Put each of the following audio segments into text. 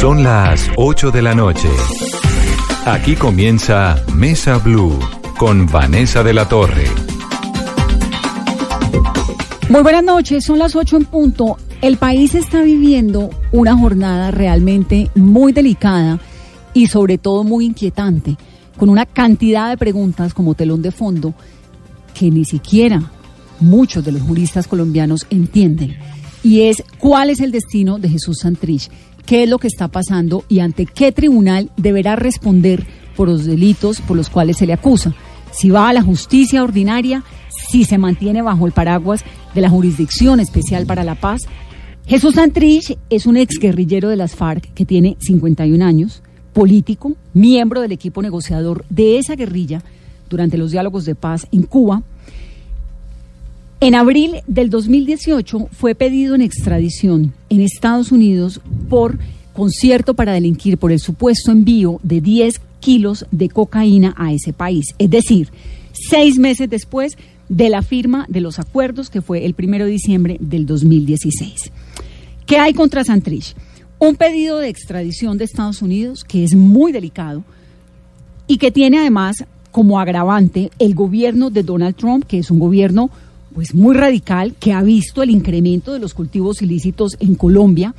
Son las 8 de la noche. Aquí comienza Mesa Blue con Vanessa de la Torre. Muy buenas noches, son las 8 en punto. El país está viviendo una jornada realmente muy delicada y sobre todo muy inquietante, con una cantidad de preguntas como telón de fondo que ni siquiera muchos de los juristas colombianos entienden. Y es cuál es el destino de Jesús Santrich, qué es lo que está pasando y ante qué tribunal deberá responder por los delitos por los cuales se le acusa. Si va a la justicia ordinaria, si se mantiene bajo el paraguas de la Jurisdicción Especial para la Paz. Jesús Santrich es un exguerrillero de las FARC que tiene 51 años, político, miembro del equipo negociador de esa guerrilla durante los diálogos de paz en Cuba. En abril del 2018 fue pedido en extradición en Estados Unidos por concierto para delinquir por el supuesto envío de 10 kilos de cocaína a ese país. Es decir, seis meses después de la firma de los acuerdos que fue el primero de diciembre del 2016. ¿Qué hay contra Santrich? Un pedido de extradición de Estados Unidos que es muy delicado y que tiene además como agravante el gobierno de Donald Trump, que es un gobierno pues muy radical que ha visto el incremento de los cultivos ilícitos en Colombia,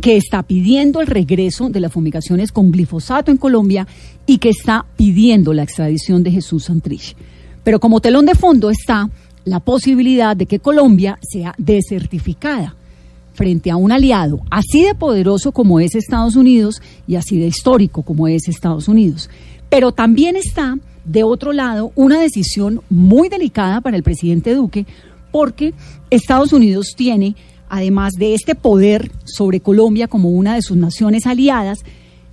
que está pidiendo el regreso de las fumigaciones con glifosato en Colombia y que está pidiendo la extradición de Jesús Santrich. Pero como telón de fondo está la posibilidad de que Colombia sea desertificada frente a un aliado así de poderoso como es Estados Unidos y así de histórico como es Estados Unidos. Pero también está de otro lado, una decisión muy delicada para el presidente Duque, porque Estados Unidos tiene, además de este poder sobre Colombia como una de sus naciones aliadas,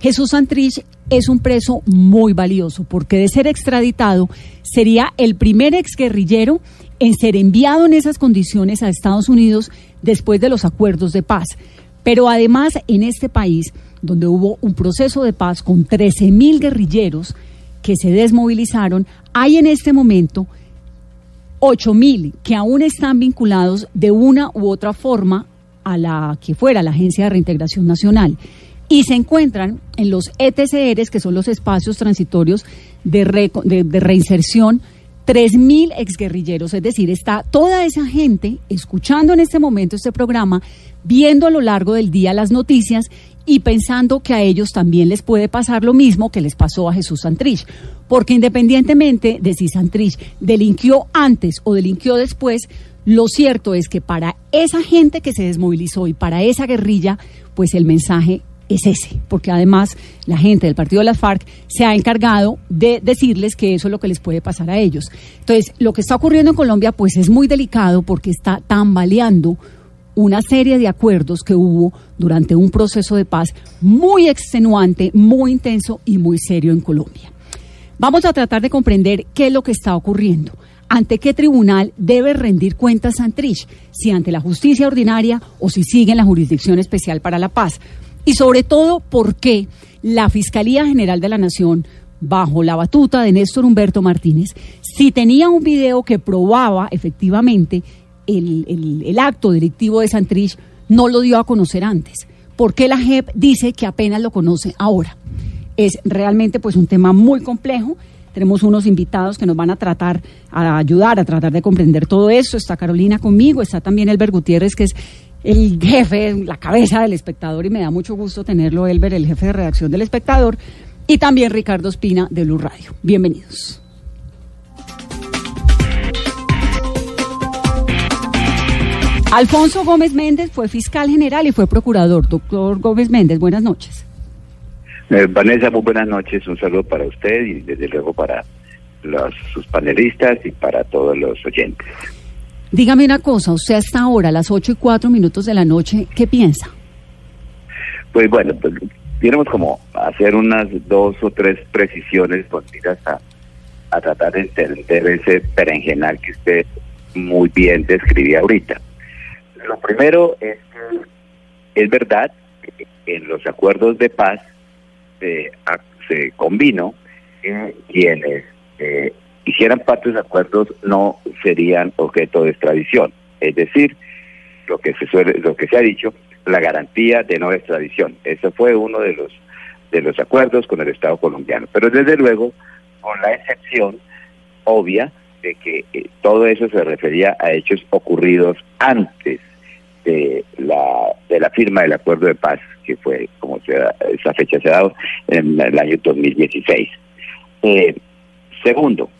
Jesús Santrich es un preso muy valioso, porque de ser extraditado sería el primer exguerrillero en ser enviado en esas condiciones a Estados Unidos después de los acuerdos de paz. Pero además en este país, donde hubo un proceso de paz con 13 mil guerrilleros, que se desmovilizaron, hay en este momento 8 mil que aún están vinculados de una u otra forma a la que fuera la Agencia de Reintegración Nacional y se encuentran en los ETCRs, que son los espacios transitorios de, de, reinserción, 3.000 exguerrilleros, es decir, está toda esa gente escuchando en este momento este programa, viendo a lo largo del día las noticias y pensando que a ellos también les puede pasar lo mismo que les pasó a Jesús Santrich. Porque independientemente de si Santrich delinquió antes o delinquió después, lo cierto es que para esa gente que se desmovilizó y para esa guerrilla, pues el mensaje es ese, porque además la gente del partido de las FARC se ha encargado de decirles que eso es lo que les puede pasar a ellos. Entonces, lo que está ocurriendo en Colombia, pues es muy delicado porque está tambaleando una serie de acuerdos que hubo durante un proceso de paz muy extenuante, muy intenso y muy serio en Colombia. Vamos a tratar de comprender qué es lo que está ocurriendo. ¿Ante qué tribunal debe rendir cuentas Santrich? Si ante la justicia ordinaria o si sigue en la Jurisdicción Especial para la Paz. Y sobre todo, ¿por qué la Fiscalía General de la Nación, bajo la batuta de Néstor Humberto Martínez, si tenía un video que probaba efectivamente el, acto delictivo de Santrich no lo dio a conocer antes? ¿Por qué la JEP dice que apenas lo conoce ahora? Es realmente pues un tema muy complejo. Tenemos unos invitados que nos van a tratar, a ayudar a tratar de comprender todo eso. Está Carolina conmigo, está también Elber Gutiérrez, que es el jefe, la cabeza del espectador, y me da mucho gusto tenerlo, Elber, el jefe de redacción del espectador, y también Ricardo Espina de Blue Radio. Bienvenidos. Alfonso Gómez Méndez fue fiscal general y fue procurador. Doctor Gómez Méndez, buenas noches. Eh, Vanessa, muy buenas noches. Un saludo para usted y desde luego para los, sus panelistas y para todos los oyentes. Dígame una cosa, usted hasta ahora, a las 8 y 4 minutos de la noche, ¿qué piensa? Pues bueno, pues tenemos como hacer unas dos o tres precisiones con miras a, a tratar de entender ese berenjenal que usted muy bien describía ahorita. Lo primero es que es verdad que en los acuerdos de paz se, combinó que quienes eh, hicieran parte de los acuerdos no serían objeto de extradición. Es decir, lo que se suele, lo que se ha dicho, la garantía de no extradición. Ese fue uno de los de los acuerdos con el Estado colombiano. Pero desde luego, con la excepción obvia de que eh, todo eso se refería a hechos ocurridos antes de la, de la firma del acuerdo de paz, que fue como se esa fecha se ha dado en el año 2016. Eh, segundo,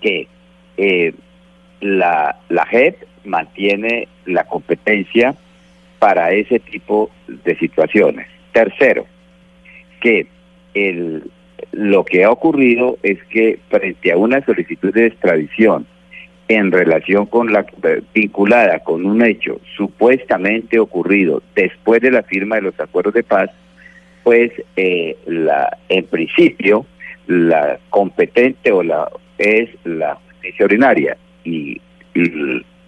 que eh, la, la JEP mantiene la competencia para ese tipo de situaciones. Tercero, que el, lo que ha ocurrido es que frente a una solicitud de extradición en relación con la vinculada con un hecho supuestamente ocurrido después de la firma de los acuerdos de paz, pues eh, la en principio la competente o la es la justicia ordinaria y,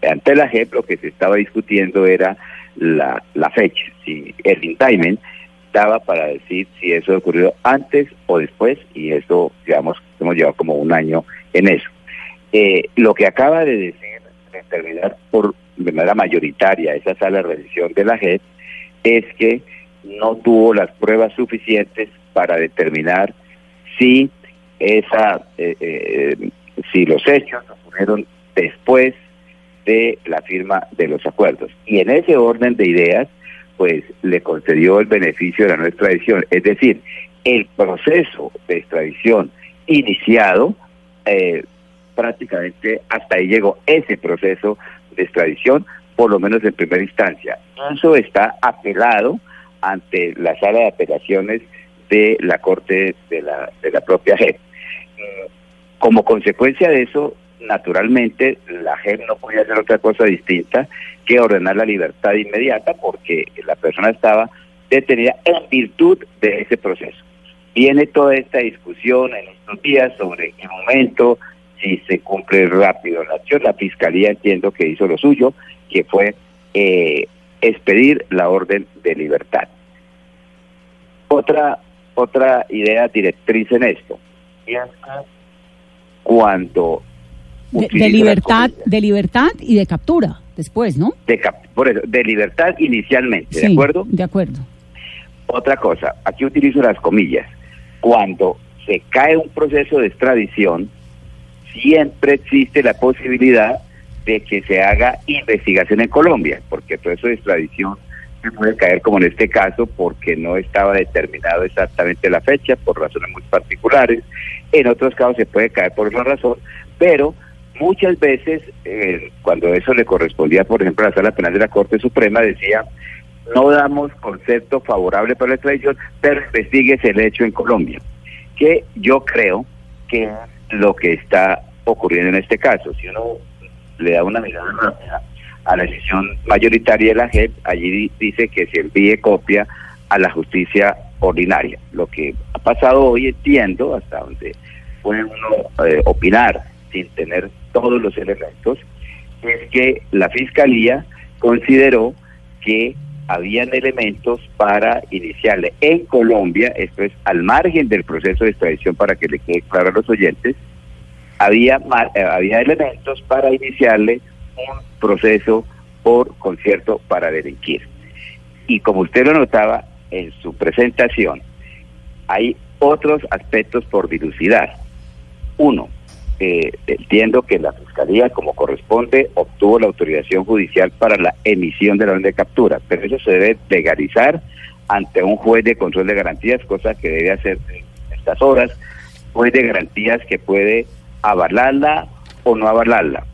ante la JEP lo que se estaba discutiendo era la, la fecha, si el indictment daba para decir si eso ocurrió antes o después y eso, digamos, hemos llevado como un año en eso. Eh, lo que acaba de decir, determinar por de manera mayoritaria esa sala de revisión de la JEP, es que no tuvo las pruebas suficientes para determinar si esa eh, eh, si los hechos ocurrieron después de la firma de los acuerdos. Y en ese orden de ideas, pues le concedió el beneficio de la no extradición. Es decir, el proceso de extradición iniciado, eh, prácticamente hasta ahí llegó ese proceso de extradición, por lo menos en primera instancia. Eso está apelado ante la sala de apelaciones de la Corte de la, propia JEP. Como consecuencia de eso, naturalmente, la JEP no podía hacer otra cosa distinta que ordenar la libertad inmediata porque la persona estaba detenida en virtud de ese proceso. Viene toda esta discusión en estos días sobre el momento, si se cumple rápido la acción. La Fiscalía entiendo que hizo lo suyo, que fue eh, expedir la orden de libertad. Otra, otra idea directriz en esto, cuando de, libertad, de libertad y de captura después, ¿no? De por eso, de libertad inicialmente, ¿de acuerdo? De acuerdo. Otra cosa, aquí utilizo las comillas. Cuando se cae un proceso de extradición, siempre existe la posibilidad de que se haga investigación en Colombia, porque el proceso de extradición se puede caer como en este caso porque no estaba determinado exactamente la fecha por razones muy particulares. En otros casos se puede caer por otra razón, pero muchas veces, eh, cuando eso le correspondía, por ejemplo, a la Sala Penal de la Corte Suprema, decía, no damos concepto favorable para la extradición, pero investigues el hecho en Colombia, que yo creo que lo que está ocurriendo en este caso. Si uno le da una mirada rápida a la decisión mayoritaria de la JEP, allí dice que se envíe copia a la justicia ordinaria. Lo que ha pasado hoy, entiendo, hasta donde puede uno eh, opinar sin tener todos los elementos, es que la Fiscalía consideró que habían elementos para iniciarle en Colombia, esto es al margen del proceso de extradición para que le quede claro a los oyentes, había, eh, había elementos para iniciarle un proceso por concierto para delinquir. Y como usted lo notaba en su presentación, hay otros aspectos por dilucidar. Uno, eh, entiendo que la Fiscalía, como corresponde, obtuvo la autorización judicial para la emisión de la orden de captura, pero eso se debe legalizar ante un juez de control de garantías, cosa que debe hacer en estas horas, juez de garantías que puede avalarla o no avalarla.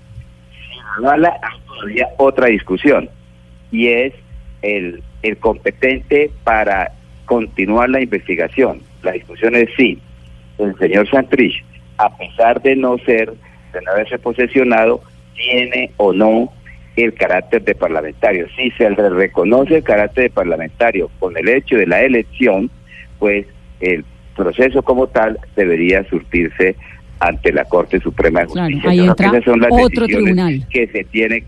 Si avala, hay todavía otra discusión, y es el, el competente para continuar la investigación. La discusión es si el señor Santrich a pesar de no ser, de no haberse posesionado, tiene o no el carácter de parlamentario. Si se le reconoce el carácter de parlamentario con el hecho de la elección, pues el proceso como tal debería surtirse ante la Corte Suprema de Justicia. ahí entra otro tribunal. que se tiene,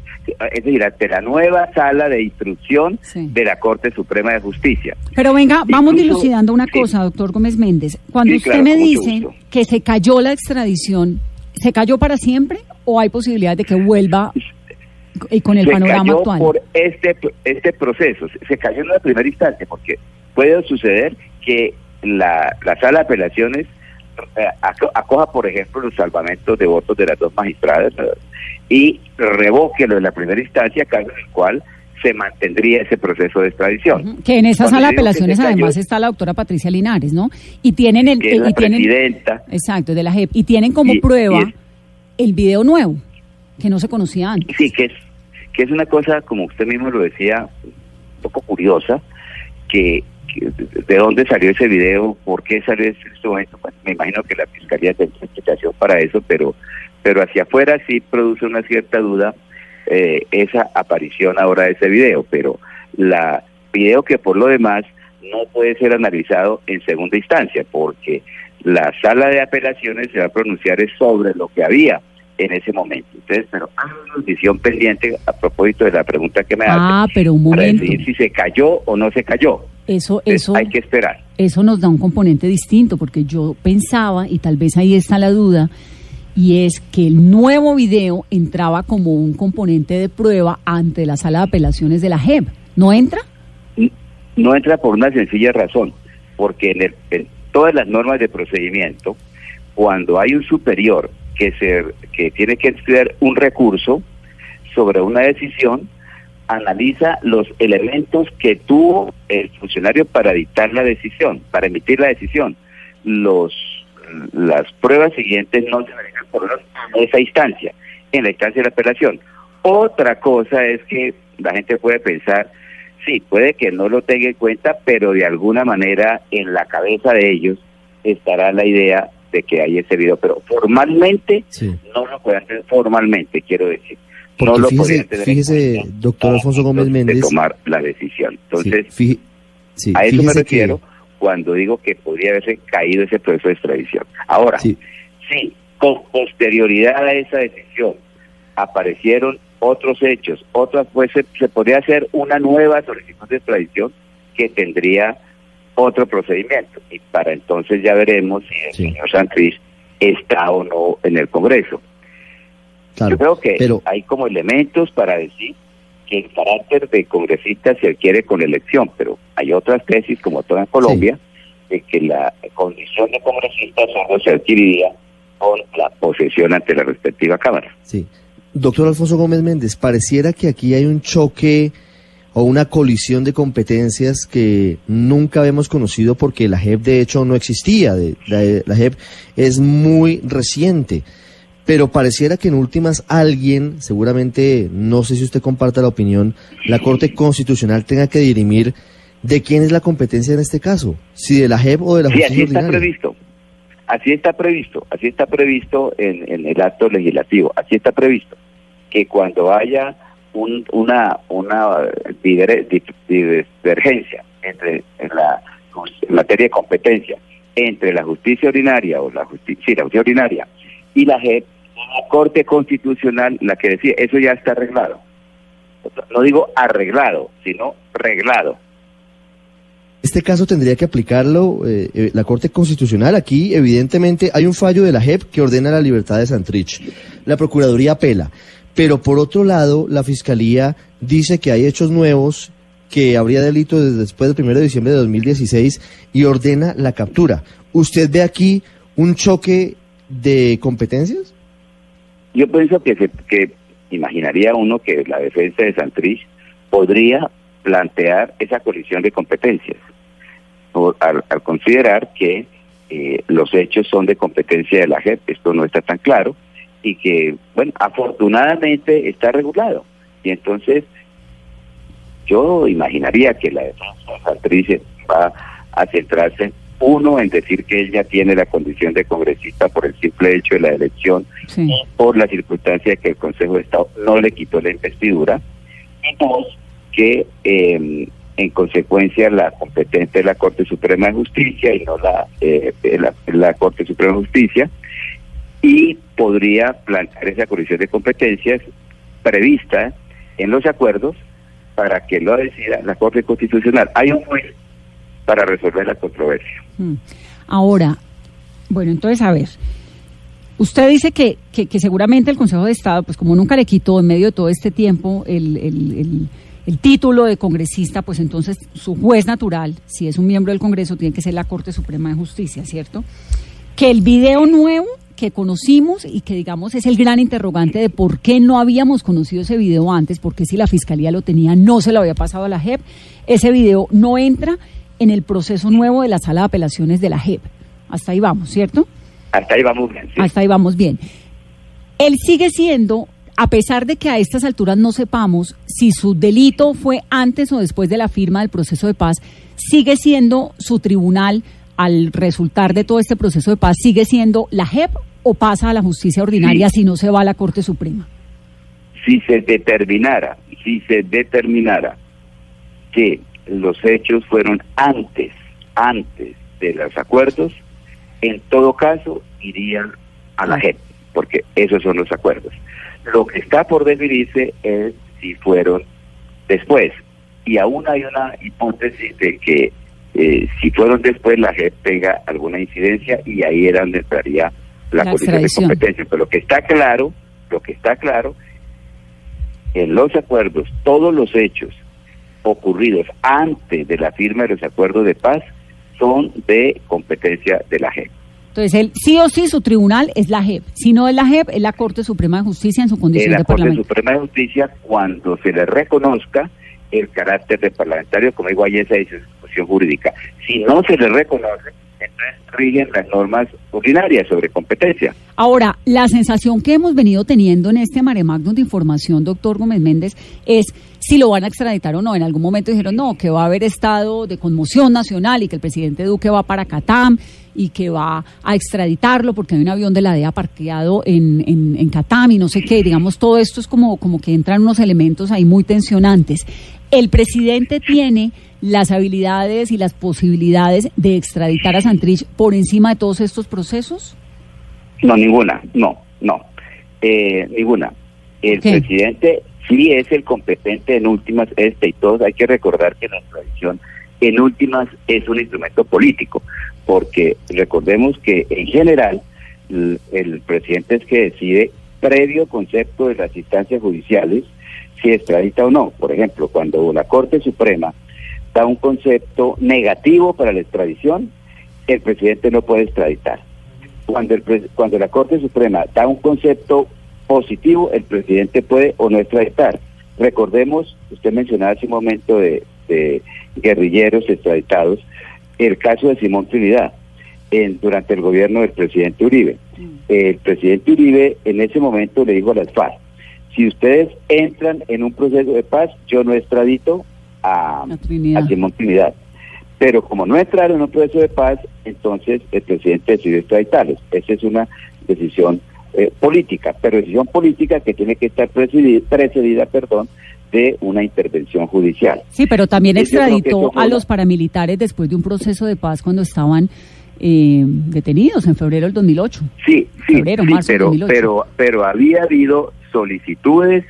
es decir, ante la nueva sala de instrucción de la Corte Suprema de Justicia. Pero venga, vamos dilucidando una cosa, doctor Gómez Méndez. Cuando usted me dice que se cayó la extradición, ¿se cayó para siempre o hay posibilidad de que vuelva y con el se panorama cayó actual. por este, este proceso, se- cayó en la primera instancia, porque puede suceder que la, la sala de apelaciones acoja, por ejemplo, los salvamentos de votos de las dos magistradas eh, y revoque lo de la primera instancia, caso en el cual se mantendría ese proceso de extradición. Que en esa Cuando sala de apelaciones cayó, además está la doctora Patricia Linares, ¿no? Y tienen el que es la y tienen exacto de la JEP y tienen como Y- prueba y es- el video nuevo que no se conocía antes. Sí, que es, que es una cosa, como usted mismo lo decía, un poco curiosa, que de- de dónde salió ese video, por qué salió ese momento. Bueno, me imagino que la fiscalía tiene explicación para eso, pero, pero hacia afuera sí produce una cierta duda eh, esa aparición ahora de ese video, pero la video que por lo demás no puede ser analizado en segunda instancia, porque la sala de apelaciones se va a pronunciar sobre lo que había en ese momento. Entonces, pero hay una decisión pendiente a propósito de la pregunta que me hace Ah, pero un para momento. decidir si se cayó o no se cayó. Eso Entonces, eso hay que esperar. eso nos da un componente distinto, porque yo pensaba, y tal vez ahí está la duda, y es que el nuevo video entraba como un componente de prueba ante la sala de apelaciones de la JEP. ¿No entra? No entra por una sencilla razón, porque en, el- en todas las normas de procedimiento, cuando hay un superior que se que tiene que estudiar un recurso sobre una decisión, analiza los elementos que tuvo el funcionario para dictar la decisión, para emitir la decisión. Los las pruebas siguientes no se analizan por esa instancia, en la instancia de la apelación. Otra cosa es que la gente puede pensar, sí, puede que no lo tenga en cuenta, pero de alguna manera en la cabeza de ellos estará la idea de que hay ese video, pero formalmente Sí. no lo puede hacer formalmente, quiero decir. Porque no lo fíjese- tener en fíjese, cuenta doctor Alfonso Gómez antes Méndez. de tomar la decisión. Entonces, Sí, a eso me que- refiero cuando digo que podría haberse caído ese proceso de extradición. Ahora, Sí. sí, con posterioridad a esa decisión aparecieron otros hechos, otras pues se, se podría hacer una nueva solicitud de extradición que tendría otro procedimiento y para entonces ya veremos si el Sí. señor Santrich está o no en el Congreso. claro, Yo creo que pero hay como elementos para decir que el carácter de congresista se adquiere con elección, pero hay otras tesis, como toda en Colombia, de que la condición de congresista solo se adquiriría con la posesión ante la respectiva Cámara. sí. Doctor Alfonso Gómez Méndez, pareciera que aquí hay un choque o una colisión de competencias que nunca habíamos conocido porque la JEP de hecho no existía. De- La, la JEP es muy reciente. Pero pareciera que en últimas alguien, seguramente, no sé si usted comparta la opinión, la Corte Constitucional tenga que dirimir de quién es la competencia en este caso, si de la JEP o de la Sí, así justicia está ordinaria. previsto. Así está previsto, así está previsto en, en el acto legislativo, así está previsto que cuando haya un- una una diver- di- divergencia entre en la en materia de competencia entre la justicia ordinaria o la justicia, sí, la justicia ordinaria y la JEP, la Corte Constitucional, la que decía, eso ya está arreglado. No digo arreglado, sino reglado. Este caso tendría que aplicarlo eh, eh, la Corte Constitucional. Aquí, evidentemente, hay un fallo de la JEP que ordena la libertad de Santrich. La Procuraduría apela. Pero por otro lado, la Fiscalía dice que hay hechos nuevos, que habría delito desde después del 1 de diciembre de 2016 y ordena la captura. ¿Usted ve aquí un choque de competencias? Yo pienso que, se, que imaginaría uno que la defensa de Santrich podría plantear esa colisión de competencias al considerar que eh, los hechos son de competencia de la JEP, esto no está tan claro, y que, bueno, afortunadamente está regulado. Y entonces yo imaginaría que la defensa de va a centrarse, uno, en decir que ella tiene la condición de congresista por el simple hecho de la elección Sí. por la circunstancia de que el Consejo de Estado no le quitó la investidura, y dos, que eh, en consecuencia la competente es la Corte Suprema de Justicia y no la, eh, la, la Corte Suprema de Justicia, y podría plantear esa colisión de competencias prevista en los acuerdos para que lo decida la Corte Constitucional. Hay un juez para resolver la controversia. Mm. Ahora, bueno, entonces a ver, Usted dice que, que, seguramente el Consejo de Estado, pues como nunca le quitó en medio de todo este tiempo el, el, el, título de congresista, pues entonces su juez natural, si es un miembro del Congreso, tiene que ser la Corte Suprema de Justicia, ¿cierto? Que el video nuevo que conocimos y que digamos es el gran interrogante de por qué no habíamos conocido ese video antes, porque si la Fiscalía lo tenía, no se lo había pasado a la JEP, ese video no entra en el proceso nuevo de la sala de apelaciones de la JEP. Hasta ahí vamos, ¿cierto? Hasta ahí vamos bien. Hasta ahí vamos bien. Él sigue siendo, a pesar de que a estas alturas no sepamos si su delito fue antes o después de la firma del proceso de paz, sigue siendo su tribunal al resultar de todo este proceso de paz, sigue siendo la JEP o pasa a la justicia ordinaria si no se va a la Corte Suprema? Si se determinara, si se determinara que los hechos fueron antes, antes de los acuerdos, en todo caso irían a la JEP, porque esos son los acuerdos. Lo que está por definirse es si fueron después. Y aún hay una hipótesis de que eh, si fueron después, la JEP tenga alguna incidencia y ahí era donde entraría la, la de competencia. Pero lo que está claro, lo que está claro, en los acuerdos, todos los hechos ocurridos antes de la firma de los acuerdos de paz son de competencia de la JEP. Entonces, él, sí o sí, su tribunal es la JEP. Si no es la JEP, es la Corte Suprema de Justicia en su condición de Parlamento. La Corte Suprema de Justicia, cuando se le reconozca el carácter de parlamentario, como digo, ahí esa jurídica. Si no se le reconoce, entonces rigen las normas ordinarias sobre competencia. Ahora, la sensación que hemos venido teniendo en este mare magnum de información, doctor Gómez Méndez, es si lo van a extraditar o no. En algún momento dijeron, no, que va a haber estado de conmoción nacional y que el presidente Duque va para Catam y que va a extraditarlo porque hay un avión de la DEA parqueado en, en, en Catam y no sé qué. Digamos, todo esto es como, como que entran unos elementos ahí muy tensionantes. El presidente tiene las habilidades y las posibilidades de extraditar a Santrich por encima de todos estos procesos? No, ninguna, no, no, eh, ninguna. El presidente sí es el competente en últimas, este y todos hay que recordar que la tradición en últimas es un instrumento político, porque recordemos que en general el, el presidente es que decide previo concepto de las instancias judiciales si extradita o no. Por ejemplo, cuando la Corte Suprema da un concepto negativo para la extradición, el presidente no puede extraditar. Cuando, el, cuando la Corte Suprema da un concepto positivo, el presidente puede o no extraditar. Recordemos, usted mencionaba hace un momento de, guerrilleros extraditados, el caso de Simón Trinidad en, durante el gobierno del presidente Uribe. Mm. El presidente Uribe en ese momento le dijo a las FARC, si ustedes entran en un proceso de paz, yo no extradito a, a Simón Trinidad. Pero como no entraron en un proceso de paz, entonces el presidente decidió extraditarlos. Esa es una decisión eh, política, pero decisión política que tiene que estar precedida, perdón, de una intervención judicial. Sí, pero también extraditó a los paramilitares después de un proceso de paz cuando estaban eh, detenidos en febrero del 2008. Sí, sí, febrero, marzo pero, pero, pero había habido solicitudes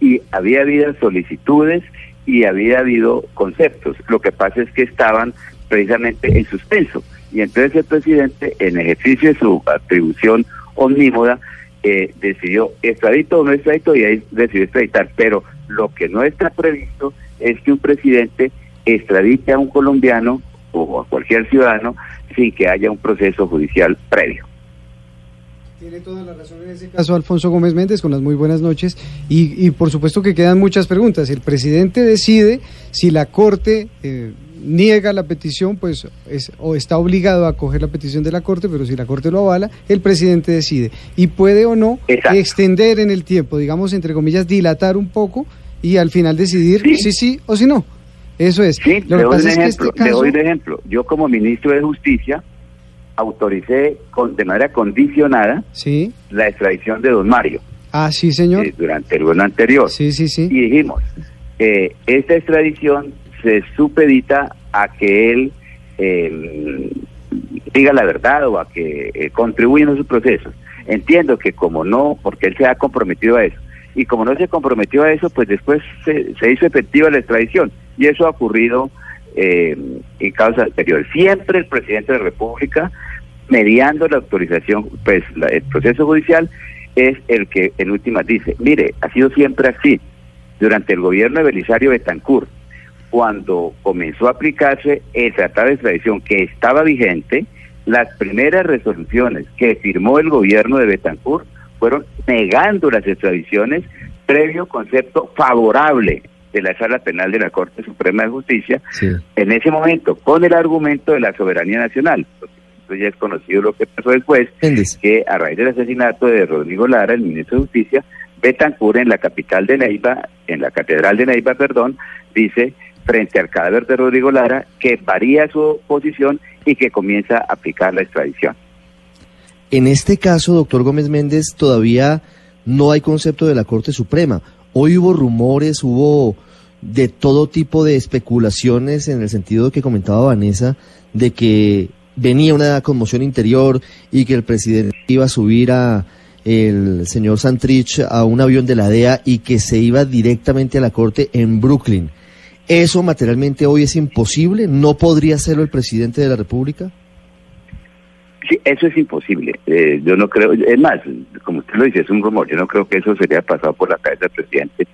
y había habido solicitudes y había habido conceptos. Lo que pasa es que estaban precisamente en suspenso. Y entonces el presidente, en ejercicio de su atribución omnímoda, eh, decidió extradito o no extradito y ahí decidió extraditar. Pero lo que no está previsto es que un presidente extradite a un colombiano o a cualquier ciudadano sin que haya un proceso judicial previo. Tiene toda la razón en ese caso Alfonso Gómez Méndez, con las muy buenas noches. Y, por supuesto que quedan muchas preguntas. El presidente decide si la Corte eh, niega la petición, pues es, o está obligado a acoger la petición de la Corte, pero si la Corte lo avala, el presidente decide. Y puede o no extender en el tiempo, digamos, entre comillas, dilatar un poco y al final decidir si sí o si no. Eso es. Sí, lo doy, un ejemplo, le doy un ejemplo. Yo como ministro de Justicia autoricé con, de manera condicionada sí. la extradición de don Mario. Ah, sí, señor. Eh, durante el gobierno anterior. Sí, sí, sí. Y dijimos, eh, esta extradición se supedita a que él eh, diga la verdad o a que eh, contribuya en sus procesos. Entiendo que como no, porque él se ha comprometido a eso, y como no se comprometió a eso, pues después se, se hizo efectiva la extradición. Y eso ha ocurrido eh, en causas anteriores. Siempre el presidente de la República mediando la autorización, pues el proceso judicial es el que en últimas dice, mire, ha sido siempre así. Durante el gobierno de Belisario Betancourt, cuando comenzó a aplicarse el tratado de extradición que estaba vigente, las primeras resoluciones que firmó el gobierno de Betancourt fueron negando las extradiciones previo concepto favorable de la Sala Penal de la Corte Suprema de Justicia, en ese momento, con el argumento de la soberanía nacional. Esto ya es conocido lo que pasó después, que a raíz del asesinato de Rodrigo Lara, el ministro de Justicia, Betancourt en la capital de Neiva, en la catedral de Neiva, perdón, dice frente al cadáver de Rodrigo Lara que varía su posición y que comienza a aplicar la extradición. En este caso, doctor Gómez Méndez, todavía no hay concepto de la Corte Suprema. Hoy hubo rumores, hubo de todo tipo de especulaciones en el sentido que comentaba Vanessa, de que venía una conmoción interior y que el presidente iba a subir a el señor Santrich a un avión de la DEA y que se iba directamente a la corte en Brooklyn. ¿Eso materialmente hoy es imposible? ¿No podría hacerlo el presidente de la República? Sí, eso es imposible. Eh, yo no creo, es más, como usted lo dice, es un rumor. Yo no creo que eso sería pasado por la cabeza del presidente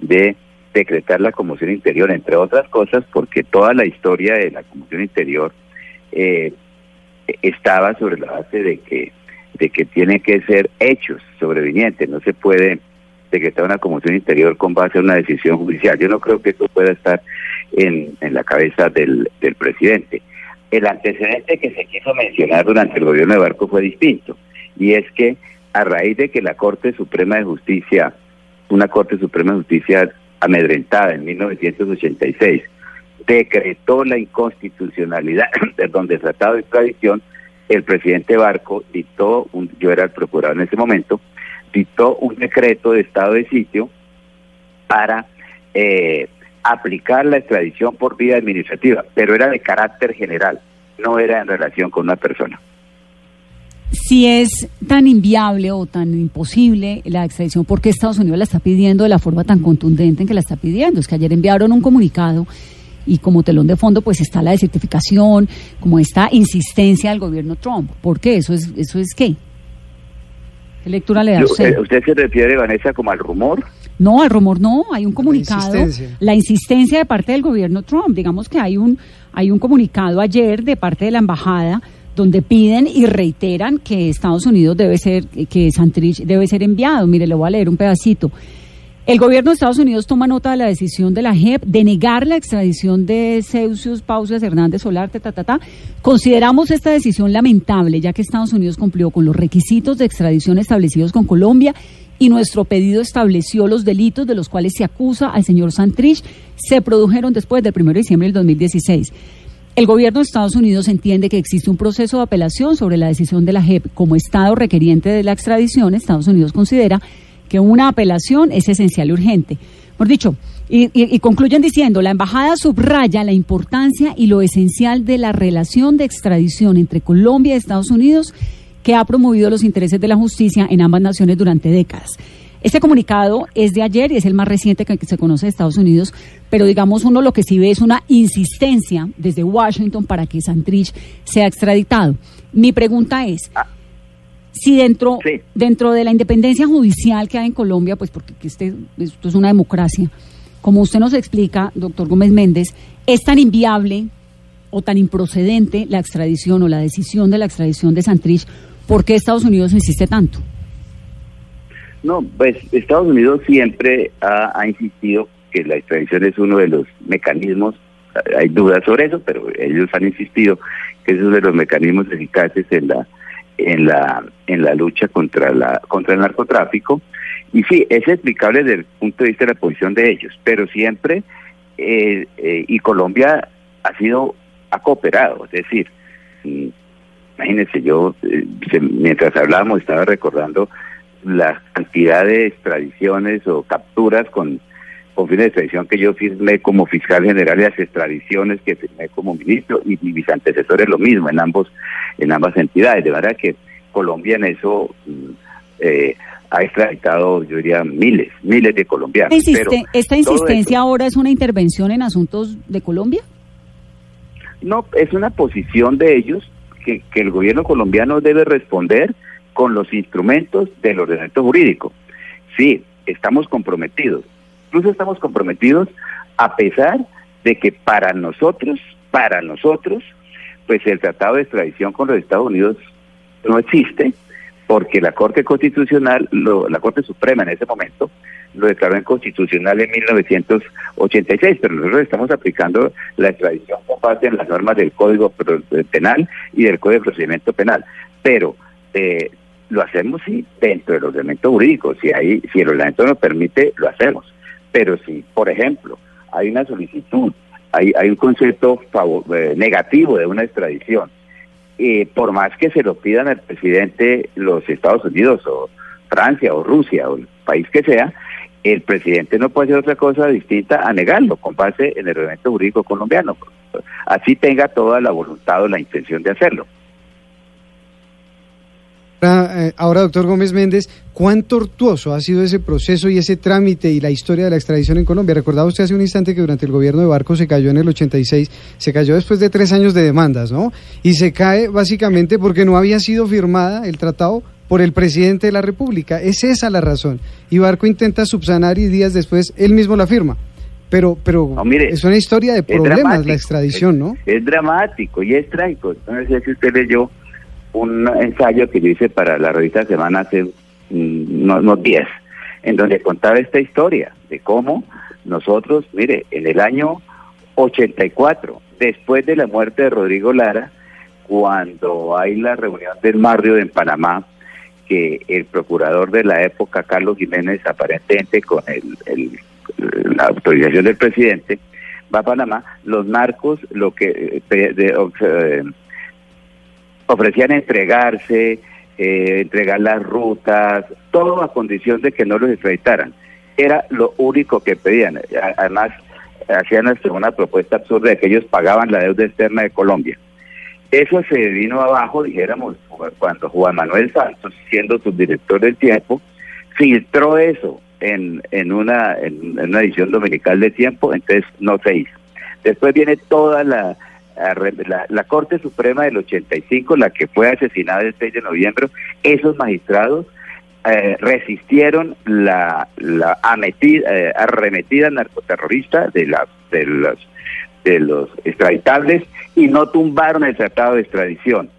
de decretar la conmoción interior, entre otras cosas, porque toda la historia de la conmoción interior eh, estaba sobre la base de que de que tiene que ser hechos sobrevinientes. No se puede decretar una conmoción interior con base en una decisión judicial. Yo no creo que eso pueda estar en, en la cabeza del, del presidente. El antecedente que se quiso mencionar durante el gobierno de Barco fue distinto, y es que a raíz de que la Corte Suprema de Justicia, una Corte Suprema de Justicia amedrentada en 1986, decretó la inconstitucionalidad perdón, del Tratado de Extradición, el presidente Barco dictó, un, yo era el procurador en ese momento, dictó un decreto de estado de sitio para eh, aplicar la extradición por vía administrativa, pero era de carácter general, no era en relación con una persona. Si es tan inviable o tan imposible la extradición, ¿por qué Estados Unidos la está pidiendo de la forma tan contundente en que la está pidiendo? Es que ayer enviaron un comunicado y como telón de fondo pues está la desertificación, como esta insistencia del gobierno Trump. ¿Por qué? ¿Eso es, eso es qué? ¿Qué lectura le da usted? Eh, ¿Usted se refiere, Vanessa, como al rumor? No, al rumor no, hay un comunicado, la insistencia. de parte del gobierno Trump, digamos que hay un hay un comunicado ayer de parte de la embajada donde piden y reiteran que Estados Unidos debe ser que Santrich debe ser enviado. Mire, le voy a leer un pedacito. El gobierno de Estados Unidos toma nota de la decisión de la JEP de negar la extradición de Ceusius Pausias Hernández Solarte. Consideramos esta decisión lamentable, ya que Estados Unidos cumplió con los requisitos de extradición establecidos con Colombia y nuestro pedido estableció los delitos de los cuales se acusa al señor Santrich se produjeron después del 1 de diciembre del 2016. El gobierno de Estados Unidos entiende que existe un proceso de apelación sobre la decisión de la JEP. Como Estado requeriente de la extradición, Estados Unidos considera que una apelación es esencial y urgente. Por dicho, y, concluyen diciendo, la embajada subraya la importancia y lo esencial de la relación de extradición entre Colombia y Estados Unidos que ha promovido los intereses de la justicia en ambas naciones durante décadas. Este comunicado es de ayer y es el más reciente que se conoce de Estados Unidos, pero digamos uno lo que sí ve es una insistencia desde Washington para que Santrich sea extraditado. Mi pregunta es, ah. Si dentro, dentro de la independencia judicial que hay en Colombia, pues porque este, esto es una democracia, como usted nos explica, doctor Gómez Méndez, es tan inviable o tan improcedente la extradición o la decisión de la extradición de Santrich ¿Por qué Estados Unidos insiste tanto? No, pues Estados Unidos siempre ha, insistido que la extradición es uno de los mecanismos, hay dudas sobre eso, pero ellos han insistido que es uno de los mecanismos eficaces en la en la en la lucha contra la contra el narcotráfico. Y sí es explicable desde el punto de vista de la posición de ellos, pero siempre eh, eh, y Colombia ha sido ha cooperado, es decir, mm, Imagínense, yo eh, mientras hablábamos estaba recordando la cantidad de extradiciones o capturas con, con fines de extradición que yo firmé como fiscal general y las extradiciones que firmé como ministro y, mis antecesores lo mismo en ambos en ambas entidades. De verdad que Colombia en eso mm, eh, ha extraditado, yo diría, miles, miles de colombianos. ¿Esta insistencia ahora es una intervención en asuntos de Colombia? No, es una posición de ellos que, que el gobierno colombiano debe responder con los instrumentos del ordenamiento jurídico. Sí, estamos comprometidos. Incluso estamos comprometidos a pesar de que para nosotros, para nosotros, pues el tratado de extradición con los Estados Unidos no existe porque la Corte Constitucional, la Corte Suprema en ese momento, lo declaró inconstitucional en 1986, pero nosotros estamos aplicando la extradición con base en las normas del Código Penal y del Código de Procedimiento Penal. Pero eh, lo hacemos sí dentro del ordenamiento jurídico, si, hay, si el ordenamiento nos permite, lo hacemos. Pero si, por ejemplo, hay una solicitud, hay, hay un concepto eh, negativo de una extradición, eh, por más que se lo pidan al presidente los Estados Unidos o Francia o Rusia o el país que sea, el presidente no puede hacer otra cosa distinta a negarlo con base en el reglamento jurídico colombiano. Así tenga toda la voluntad o la intención de hacerlo. Eh, ahora, doctor Gómez Méndez, ¿cuán tortuoso ha sido ese proceso y ese trámite y la historia de la extradición en Colombia? Recordaba usted hace un instante que durante el gobierno de Barco se cayó en el 86, se cayó después de tres años de demandas, ¿no? Y se cae básicamente porque no había sido firmada el tratado por el presidente de la República. Es esa la razón. Y Barco intenta subsanar y días después él mismo la firma. Pero, pero es una historia de problemas la extradición, ¿no? Es dramático y es trágico. No sé si usted leyó un ensayo que yo hice para la revista Semana hace mm, unos días, en donde contaba esta historia de cómo nosotros, mire, en el año 84, después de la muerte de Rodrigo Lara, cuando hay la reunión del barrio en Panamá, que el procurador de la época, Carlos Jiménez, aparentemente con el, la autorización del presidente, va a Panamá, los narcos lo que eh, eh, ofrecían entregarse, eh, entregar las rutas, todo a condición de que no los extraditaran. Era lo único que pedían. Además, hacían una propuesta absurda de que ellos pagaban la deuda externa de Colombia. Eso se vino abajo, dijéramos, cuando Juan Manuel Santos, siendo subdirector del tiempo, filtró eso en, en, una, en, una edición dominical de tiempo, entonces no se hizo. Después viene toda la, la, Corte Suprema del 85, la que fue asesinada el 6 de noviembre, esos magistrados eh, resistieron la, la eh, arremetida narcoterrorista de, la, de los de los extraditables y no tumbaron el tratado de extradición.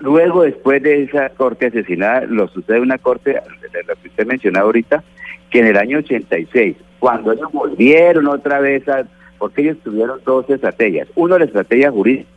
Luego, después de esa corte asesinada, lo sucede una corte, la que usted mencionaba ahorita, que en el año 86, cuando ellos volvieron otra vez a... porque ellos tuvieron dos estrategias. Uno, la estrategia jurídica.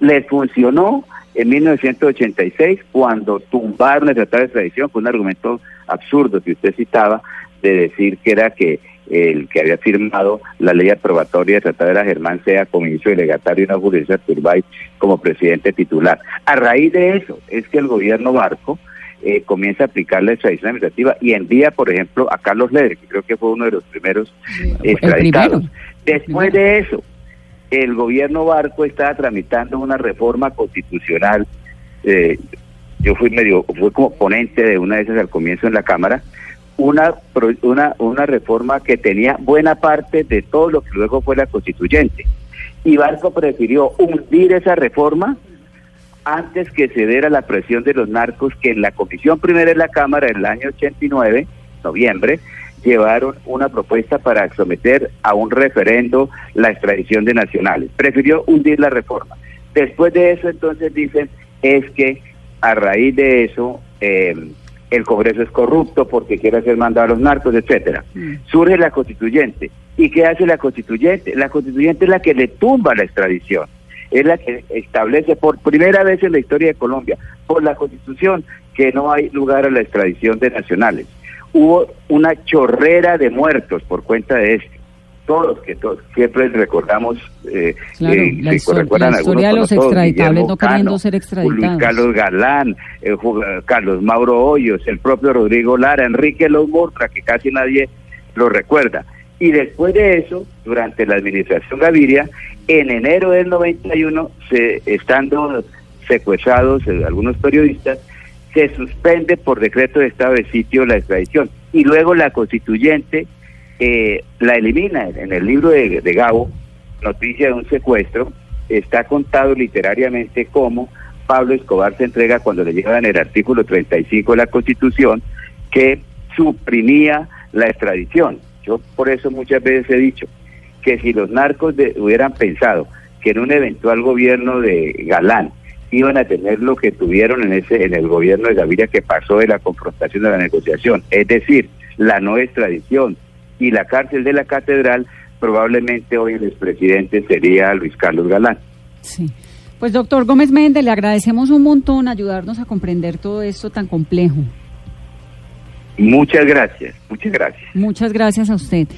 Les funcionó en 1986 cuando tumbaron el tratado de extradición, con un argumento absurdo que usted citaba, de decir que era que el que había firmado la ley aprobatoria de Tratado de la Germán sea como inicio delegatario y una jurisdicción Turbay como presidente titular. A raíz de eso es que el gobierno Barco eh, comienza a aplicar la extradición administrativa y envía, por ejemplo, a Carlos Leder, que creo que fue uno de los primeros extraditados. Después de eso, el gobierno Barco estaba tramitando una reforma constitucional. Eh, yo fui medio, fui como ponente de una de esas al comienzo en la Cámara, una, una, una reforma que tenía buena parte de todo lo que luego fue la constituyente. Y Barco prefirió hundir esa reforma antes que ceder a la presión de los narcos que en la comisión primera de la Cámara en el año 89, noviembre, llevaron una propuesta para someter a un referendo la extradición de nacionales. Prefirió hundir la reforma. Después de eso, entonces dicen, es que a raíz de eso, eh, el Congreso es corrupto porque quiere hacer mandar a los narcos, etcétera. Mm. Surge la constituyente. ¿Y qué hace la constituyente? La constituyente es la que le tumba la extradición. Es la que establece por primera vez en la historia de Colombia, por la constitución, que no hay lugar a la extradición de nacionales. Hubo una chorrera de muertos por cuenta de esto todos que todos, siempre recordamos eh, eh la, historia de los extraditables no queriendo ser extraditados. Carlos Galán, eh, Carlos Mauro Hoyos, el propio Rodrigo Lara, Enrique Los Mortra, que casi nadie lo recuerda. Y después de eso, durante la administración Gaviria, en enero del 91, se, estando secuestrados eh, algunos periodistas, se suspende por decreto de estado de sitio la extradición. Y luego la constituyente eh, la elimina en el libro de, Gabo, noticia de un secuestro, está contado literariamente como Pablo Escobar se entrega cuando le llevan el artículo 35 de la Constitución que suprimía la extradición. Yo por eso muchas veces he dicho que si los narcos hubieran pensado que en un eventual gobierno de Galán iban a tener lo que tuvieron en ese en el gobierno de Gaviria que pasó de la confrontación de la negociación, es decir, la no extradición y la cárcel de la catedral, probablemente hoy el expresidente sería Luis Carlos Galán. Sí. Pues doctor Gómez Méndez, le agradecemos un montón ayudarnos a comprender todo esto tan complejo. Muchas gracias, muchas gracias. Muchas gracias a usted.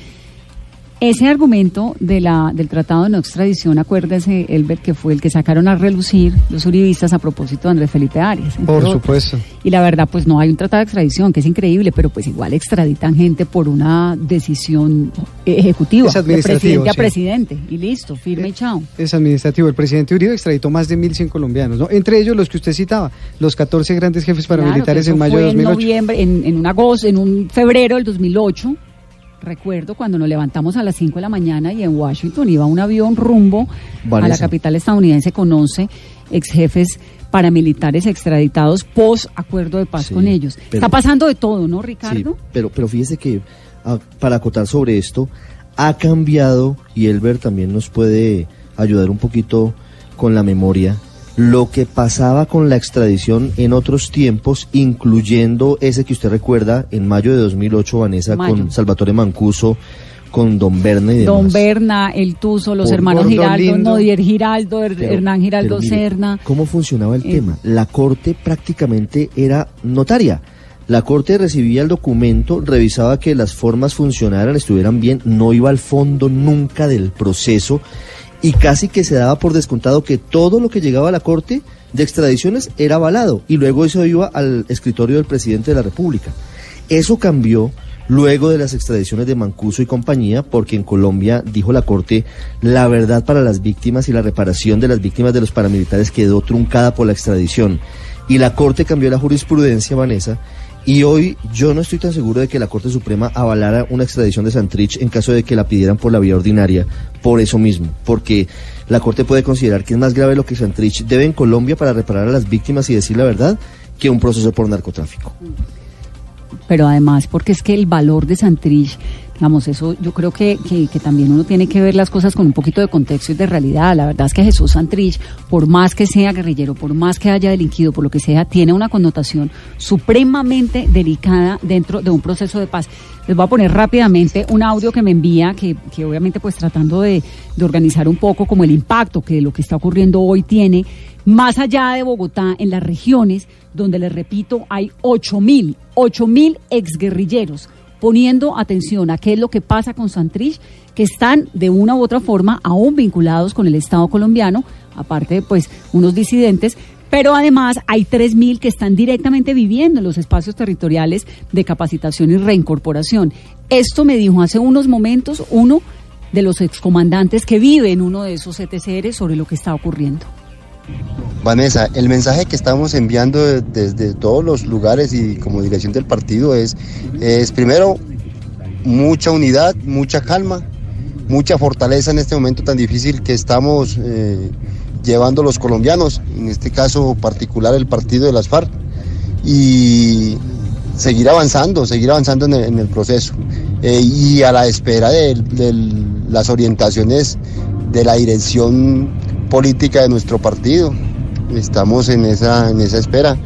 Ese argumento de la, del Tratado de No Extradición, acuérdese, Elbert, que fue el que sacaron a relucir los uribistas a propósito de Andrés Felipe Arias. Por supuesto. Y la verdad, pues no hay un tratado de extradición, que es increíble, pero pues igual extraditan gente por una decisión ejecutiva, de presidente a presidente, y listo, firme y chao. Es administrativo. El presidente Uribe extraditó más de 1.100 colombianos, ¿no? Entre ellos los que usted citaba, los 14 grandes jefes paramilitares en mayo de 2008. En noviembre, en, en un agosto, en un febrero del 2008 Recuerdo cuando nos levantamos a las 5 de la mañana y en Washington iba un avión rumbo a la capital estadounidense con 11 ex jefes paramilitares extraditados post acuerdo de paz con ellos. Está pasando de todo, ¿no, Ricardo? Sí, pero, pero fíjese que ah, para acotar sobre esto, ha cambiado y Elber también nos puede ayudar un poquito con la memoria lo que pasaba con la extradición en otros tiempos, incluyendo ese que usted recuerda en mayo de 2008, Vanessa, con Salvatore Mancuso, con Don Berna y demás. Don Berna, el Tuzo, los hermanos Giraldo, Nodier Giraldo, Hernán Giraldo Serna. ¿Cómo funcionaba el eh, tema? La corte prácticamente era notaria. La corte recibía el documento, revisaba que las formas funcionaran, estuvieran bien, no iba al fondo nunca del proceso y casi que se daba por descontado que todo lo que llegaba a la Corte de extradiciones era avalado y luego eso iba al escritorio del presidente de la República. Eso cambió luego de las extradiciones de Mancuso y compañía, porque en Colombia, dijo la Corte, la verdad para las víctimas y la reparación de las víctimas de los paramilitares quedó truncada por la extradición. Y la Corte cambió la jurisprudencia, Vanessa, y hoy yo no estoy tan seguro de que la Corte Suprema avalara una extradición de Santrich en caso de que la pidieran por la vía ordinaria, por eso mismo, porque la Corte puede considerar que es más grave lo que Santrich debe en Colombia para reparar a las víctimas y decir la verdad que un proceso por narcotráfico. Pero además, porque es que el valor de Santrich Vamos, eso yo creo que, que, también uno tiene que ver las cosas con un poquito de contexto y de realidad. La verdad es que Jesús Santrich, por más que sea guerrillero, por más que haya delinquido, por lo que sea, tiene una connotación supremamente delicada dentro de un proceso de paz. Les voy a poner rápidamente un audio que me envía, que, que obviamente pues tratando de, de organizar un poco como el impacto que lo que está ocurriendo hoy tiene, más allá de Bogotá, en las regiones donde, les repito, hay 8 mil, 8 mil exguerrilleros poniendo atención a qué es lo que pasa con Santrich, que están de una u otra forma aún vinculados con el Estado colombiano, aparte de pues unos disidentes, pero además hay 3.000 que están directamente viviendo en los espacios territoriales de capacitación y reincorporación. Esto me dijo hace unos momentos uno de los excomandantes que vive en uno de esos ETCR sobre lo que está ocurriendo. Vanessa, el mensaje que estamos enviando desde todos los lugares y como dirección del partido es, es primero mucha unidad, mucha calma, mucha fortaleza en este momento tan difícil que estamos eh, llevando los colombianos, en este caso particular el partido de las FARC, y seguir avanzando, seguir avanzando en el, proceso. Eh, y a la espera de, de las orientaciones de la dirección política de nuestro partido. Estamos en esa, en esa espera.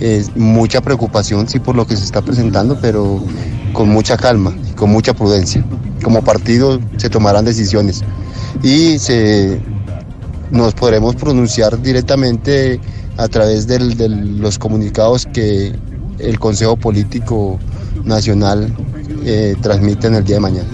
Es mucha preocupación, sí, por lo que se está presentando, pero con mucha calma, con mucha prudencia. Como partido se tomarán decisiones y se, nos podremos pronunciar directamente a través de los comunicados que el Consejo Político Nacional eh, transmite en el día de mañana.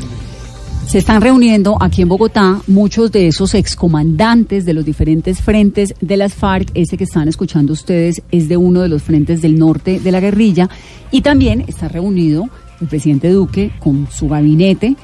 Se están reuniendo aquí en Bogotá muchos de esos excomandantes de los diferentes frentes de las FARC. Ese que están escuchando ustedes es de uno de los frentes del norte de la guerrilla. Y también está reunido el presidente Duque con su gabinete.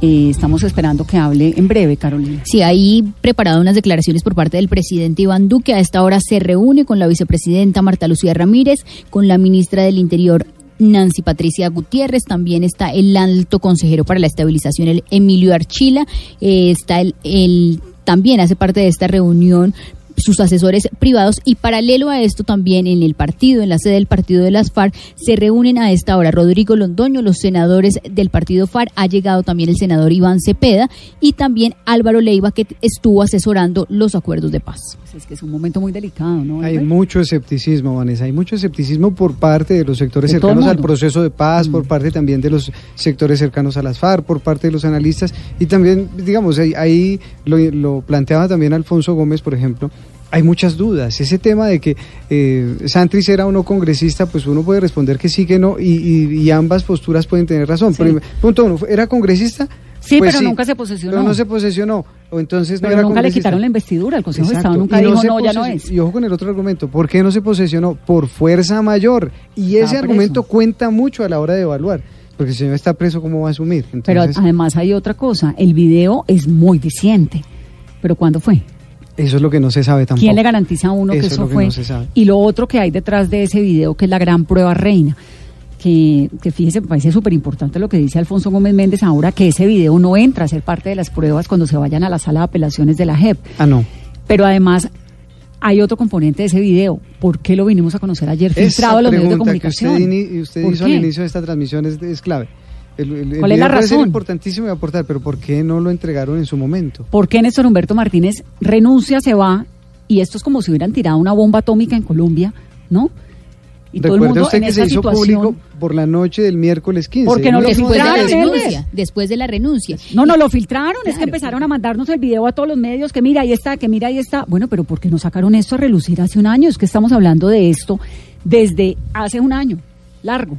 Eh, estamos esperando que hable en breve, Carolina. Sí, ahí preparado unas declaraciones por parte del presidente Iván Duque. A esta hora se reúne con la vicepresidenta Marta Lucía Ramírez, con la ministra del Interior Nancy Patricia Gutiérrez, también está el alto consejero para la estabilización, el Emilio Archila, eh, está el, el también hace parte de esta reunión sus asesores privados y paralelo a esto también en el partido, en la sede del partido de las FARC, se reúnen a esta hora Rodrigo Londoño, los senadores del partido FARC, ha llegado también el senador Iván Cepeda y también Álvaro Leiva que estuvo asesorando los acuerdos de paz. Pues es que es un momento muy delicado, ¿no? Hay mucho escepticismo, Vanessa, hay mucho escepticismo por parte de los sectores cercanos al proceso de paz, por mm. parte también de los sectores cercanos a las FARC, por parte de los analistas y también, digamos, ahí, lo planteaba también Alfonso Gómez, por ejemplo, hay muchas dudas. Ese tema de que eh, Santrich era o no congresista, pues uno puede responder que sí, que no, y, ambas posturas pueden tener razón. punto uno, ¿era congresista? Sí, pues pero nunca se posesionó. Pero no se posesionó. O entonces pero nunca le quitaron la investidura. El Consejo de Estado nunca dijo, no, ya no es. Y ojo con el otro argumento. ¿Por qué no se posesionó? Por fuerza mayor. Y ese argumento cuenta mucho a la hora de evaluar. Porque si no está preso, ¿cómo va a asumir? Pero además hay otra cosa. El video es muy diciente. ¿Pero cuándo fue? Eso es lo que no se sabe tampoco. ¿Quién le garantiza a uno que eso fue? Y lo otro que hay detrás de ese video, que es la gran prueba reina. Que, que fíjese, me parece súper importante lo que dice Alfonso Gómez Méndez ahora, que ese video no entra a ser parte de las pruebas cuando se vayan a la sala de apelaciones de la JEP. Ah, no. Pero además hay otro componente de ese video. ¿Por qué lo vinimos a conocer ayer filtrado en los medios de comunicación? Que usted, usted hizo al inicio de esta transmisión es clave. ¿Cuál es la razón? Es importantísimo aportar, pero ¿por qué no lo entregaron en su momento? ¿Por qué Néstor Humberto Martínez renuncia, se va y esto es como si hubieran tirado una bomba atómica en Colombia, ¿no? Y todo el mundo usted en que se hizo público por la noche del miércoles 15. Porque no lo después de la renuncia, después de la renuncia. No, no lo filtraron, es que empezaron a mandarnos el video a todos los medios que mira ahí está, que mira ahí está. Bueno, pero ¿por qué no sacaron esto a relucir hace un año? Es que estamos hablando de esto desde hace un año, largo.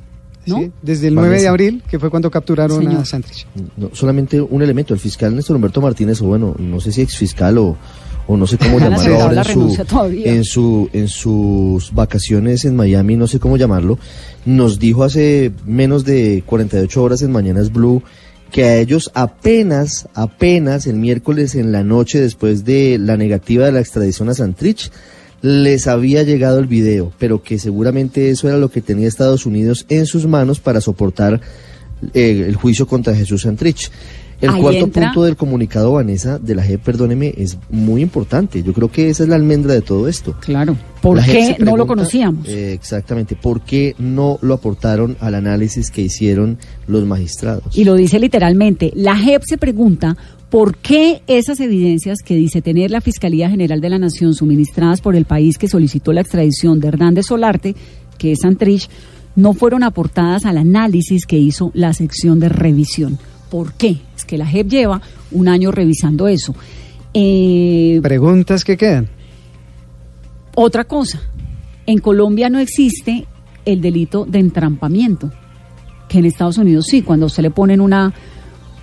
Desde el 9 de abril, que fue cuando capturaron a Santrich. No, solamente un elemento, el fiscal Néstor Humberto Martínez, o bueno, no sé si ex fiscal o, o no sé cómo llamarlo ahora en su, en su, en sus vacaciones en Miami, no sé cómo llamarlo, nos dijo hace menos de 48 horas en Mañanas Blue que a ellos apenas, apenas el miércoles en la noche después de la negativa de la extradición a Santrich, les había llegado el video, pero que seguramente eso era lo que tenía Estados Unidos en sus manos para soportar eh, el juicio contra Jesús Santrich. El cuarto punto del comunicado, Vanessa, de la JEP, perdóneme, es muy importante. Yo creo que esa es la almendra de todo esto. Claro. ¿Por qué no lo conocíamos? Eh, exactamente. ¿Por qué no lo aportaron al análisis que hicieron los magistrados? Y lo dice literalmente. La JEP se pregunta ¿Por qué esas evidencias que dice tener la Fiscalía General de la Nación suministradas por el país que solicitó la extradición de Hernández Solarte, que es Santrich, no fueron aportadas al análisis que hizo la sección de revisión? ¿Por qué? Es que la JEP lleva un año revisando eso. Eh, Preguntas que quedan. Otra cosa, en Colombia no existe el delito de entrampamiento, que en Estados Unidos sí, cuando se le ponen una,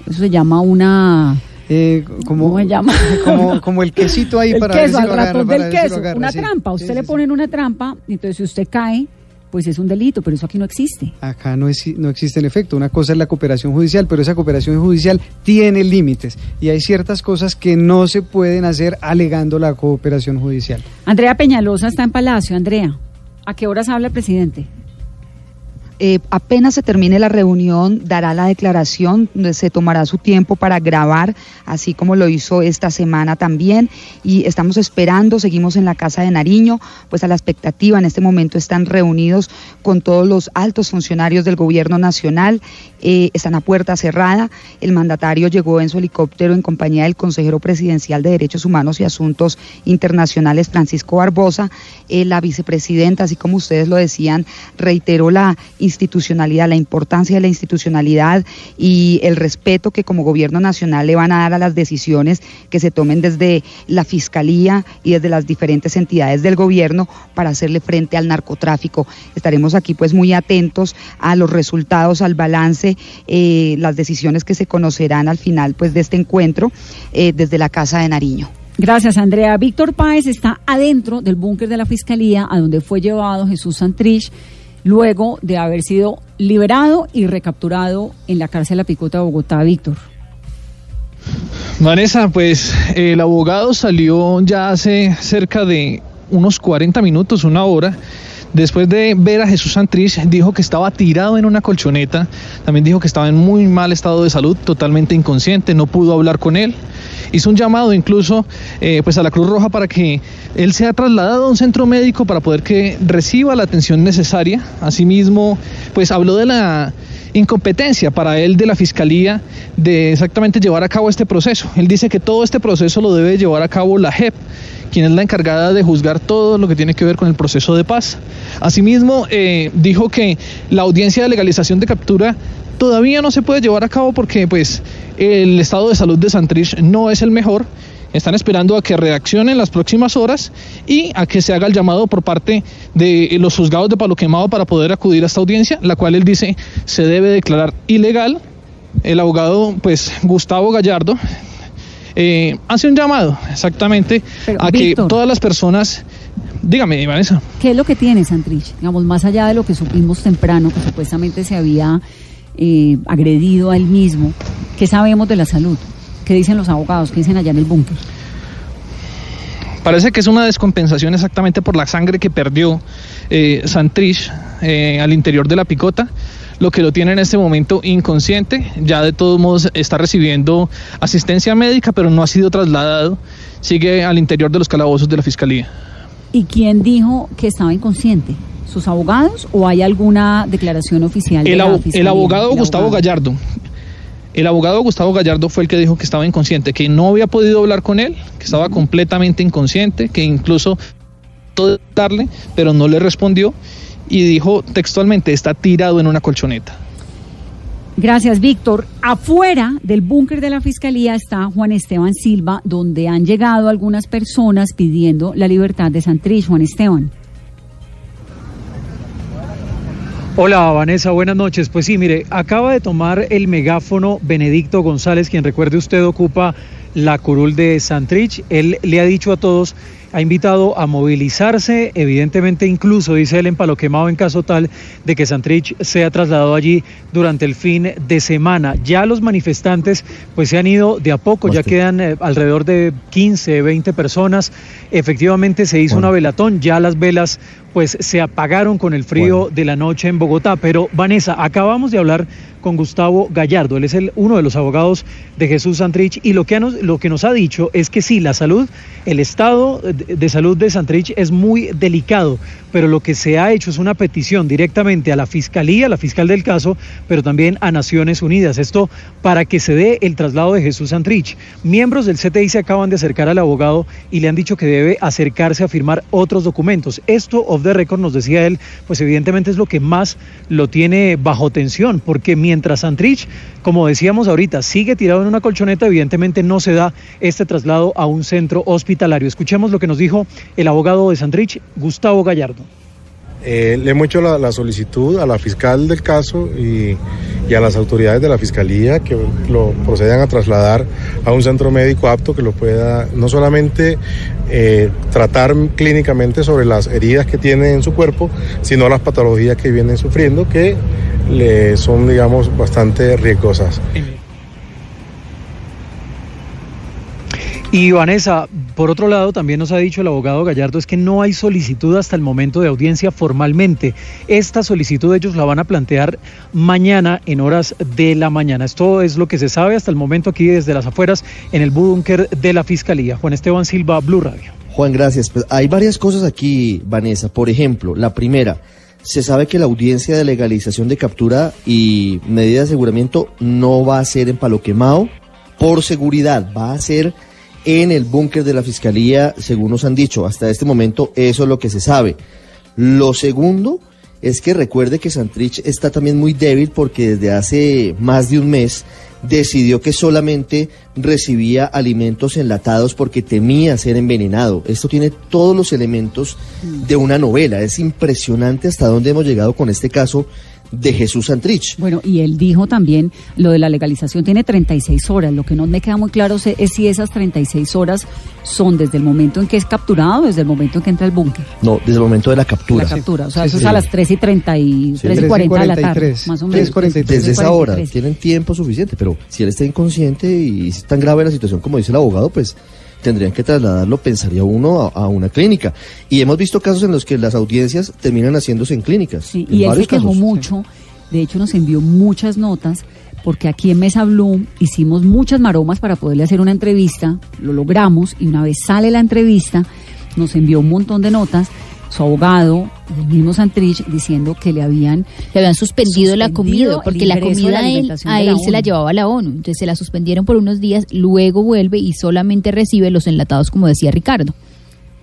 eso se llama una eh, como, ¿Cómo se llama? Como, el quesito ahí para queso, ratón del queso, una trampa. Usted le ponen una trampa, entonces si usted cae, pues es un delito, pero eso aquí no existe. Acá no, es, no existe en efecto. Una cosa es la cooperación judicial, pero esa cooperación judicial tiene límites y hay ciertas cosas que no se pueden hacer alegando la cooperación judicial. Andrea Peñalosa está en Palacio. Andrea, ¿a qué horas habla el presidente? Eh, apenas se termine la reunión, dará la declaración, se tomará su tiempo para grabar, así como lo hizo esta semana también. Y estamos esperando, seguimos en la Casa de Nariño, pues a la expectativa, en este momento están reunidos con todos los altos funcionarios del gobierno nacional, eh, están a puerta cerrada. El mandatario llegó en su helicóptero en compañía del consejero presidencial de Derechos Humanos y Asuntos Internacionales, Francisco Barbosa. Eh, la vicepresidenta, así como ustedes lo decían, reiteró la institucionalidad, la importancia de la institucionalidad y el respeto que como gobierno nacional le van a dar a las decisiones que se tomen desde la Fiscalía y desde las diferentes entidades del gobierno para hacerle frente al narcotráfico. Estaremos aquí pues muy atentos a los resultados, al balance, eh, las decisiones que se conocerán al final pues de este encuentro eh, desde la Casa de Nariño. Gracias, Andrea. Víctor Páez está adentro del búnker de la Fiscalía, a donde fue llevado Jesús Santrich luego de haber sido liberado y recapturado en la cárcel La Picota de Bogotá, Víctor. Vanessa, pues el abogado salió ya hace cerca de unos 40 minutos, una hora, después de ver a Jesús Santrich, dijo que estaba tirado en una colchoneta, también dijo que estaba en muy mal estado de salud, totalmente inconsciente, no pudo hablar con él. Hizo un llamado incluso eh, pues a la Cruz Roja para que él sea trasladado a un centro médico para poder que reciba la atención necesaria. Asimismo, pues habló de la incompetencia para él de la Fiscalía de exactamente llevar a cabo este proceso. Él dice que todo este proceso lo debe llevar a cabo la JEP, quien es la encargada de juzgar todo lo que tiene que ver con el proceso de paz. Asimismo, eh, dijo que la audiencia de legalización de captura todavía no se puede llevar a cabo porque pues el estado de salud de Santrich no es el mejor están esperando a que reaccionen las próximas horas y a que se haga el llamado por parte de los juzgados de Palo Quemado para poder acudir a esta audiencia, la cual él dice se debe declarar ilegal. El abogado, pues, Gustavo Gallardo, eh, hace un llamado exactamente a que todas las personas Dígame, Vanessa. ¿Qué es lo que tiene Santrich? Digamos, más allá de lo que supimos temprano, que supuestamente se había eh, agredido a él mismo, ¿qué sabemos de la salud? ¿Qué dicen los abogados? ¿Qué dicen allá en el búnker? Parece que es una descompensación exactamente por la sangre que perdió eh, Santrich eh, al interior de la picota, lo que lo tiene en este momento inconsciente. Ya de todos modos está recibiendo asistencia médica, pero no ha sido trasladado. Sigue al interior de los calabozos de la fiscalía. ¿Y quién dijo que estaba inconsciente? ¿Sus abogados o hay alguna declaración oficial? De el, la el abogado Gustavo Gallardo, el abogado Gustavo Gallardo fue el que dijo que estaba inconsciente, que no había podido hablar con él, que estaba completamente inconsciente, que incluso darle, pero no le respondió y dijo textualmente está tirado en una colchoneta. Gracias, Víctor. Afuera del búnker de la Fiscalía está Juan Esteban Silva, donde han llegado algunas personas pidiendo la libertad de Santrich. Juan Esteban. Hola Vanessa, buenas noches. Pues sí, mire, acaba de tomar el megáfono Benedicto González, quien recuerde usted ocupa la curul de Santrich. Él le ha dicho a todos ha invitado a movilizarse, evidentemente incluso, dice él, en Palo Quemado en caso tal de que Santrich sea trasladado allí durante el fin de semana. Ya los manifestantes pues se han ido de a poco, ya quedan eh, alrededor de 15, 20 personas. Efectivamente se hizo una velatón, ya las velas pues se apagaron con el frío de la noche en Bogotá. Pero Vanessa, acabamos de hablar con Gustavo Gallardo, él es el, uno de los abogados de Jesús Santrich y lo que, nos, lo que nos ha dicho es que sí, la salud, el estado de salud de Santrich es muy delicado, pero lo que se ha hecho es una petición directamente a la Fiscalía, a la fiscal del caso, pero también a Naciones Unidas. Esto para que se dé el traslado de Jesús Santrich. Miembros del CTI se acaban de acercar al abogado y le han dicho que debe acercarse a firmar otros documentos. Esto de récord, nos decía él, pues evidentemente es lo que más lo tiene bajo tensión, porque mientras Santrich, como decíamos ahorita, sigue tirado en una colchoneta, evidentemente no se da este traslado a un centro hospitalario. Escuchemos lo que nos dijo el abogado de Santrich, Gustavo Gallardo. Eh, le hemos hecho la, solicitud a la fiscal del caso y, a las autoridades de la fiscalía que lo procedan a trasladar a un centro médico apto que lo pueda no solamente eh, tratar clínicamente sobre las heridas que tiene en su cuerpo, sino las patologías que vienen sufriendo que le son, digamos, bastante riesgosas. Y Vanessa, por otro lado, también nos ha dicho el abogado Gallardo es que no hay solicitud hasta el momento de audiencia formalmente. Esta solicitud ellos la van a plantear mañana en horas de la mañana. Esto es lo que se sabe hasta el momento aquí desde las afueras en el búnker de la Fiscalía. Juan Esteban Silva, Blue Radio. Juan, gracias. Pues hay varias cosas aquí, Vanessa. Por ejemplo, la primera, se sabe que la audiencia de legalización de captura y medida de aseguramiento no va a ser en Palo Quemado por seguridad, va a ser en el búnker de la Fiscalía, según nos han dicho. Hasta este momento eso es lo que se sabe. Lo segundo es que recuerde que Santrich está también muy débil porque desde hace más de un mes decidió que solamente recibía alimentos enlatados porque temía ser envenenado. Esto tiene todos los elementos de una novela. Es impresionante hasta dónde hemos llegado con este caso de Jesús Santrich. Bueno, y él dijo también, lo de la legalización tiene 36 horas. Lo que no me queda muy claro es si esas 36 horas son desde el momento en que es capturado o desde el momento en que entra al búnker. No, desde el momento de la captura. La captura, o sea, eso es a las 3 y, 30 y, 3 y 40 de la tarde, más o menos. Desde esa hora, tienen tiempo suficiente, pero si él está inconsciente y es tan grave la situación como dice el abogado, pues tendrían que trasladarlo, pensaría uno, a, a una clínica. Y hemos visto casos en los que las audiencias terminan haciéndose en clínicas. Sí, en y él se quejó casos. mucho, de hecho nos envió muchas notas, porque aquí en Mesa Bloom hicimos muchas maromas para poderle hacer una entrevista, lo logramos, y una vez sale la entrevista, nos envió un montón de notas, su abogado, el mismo Santrich, diciendo que le habían... Le habían suspendido, la comida, porque la comida a él, a la se la llevaba la ONU. Entonces se la suspendieron por unos días, luego vuelve y solamente recibe los enlatados, como decía Ricardo.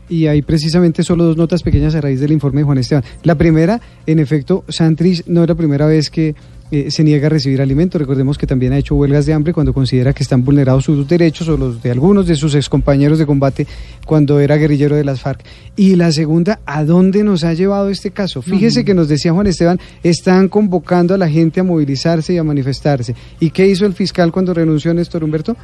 Y hay precisamente solo dos notas pequeñas a raíz del informe de Juan Esteban. La primera, en efecto, Santrich no es la primera vez que eh, se niega a recibir alimentos. Recordemos que también ha hecho huelgas de hambre cuando considera que están vulnerados sus derechos o los de algunos de sus excompañeros de combate cuando era guerrillero de las FARC. Y la segunda, ¿a dónde nos ha llevado este caso? Fíjese que nos decía Juan Esteban, están convocando a la gente a movilizarse y a manifestarse. ¿Y qué hizo el fiscal cuando renunció Néstor Humberto?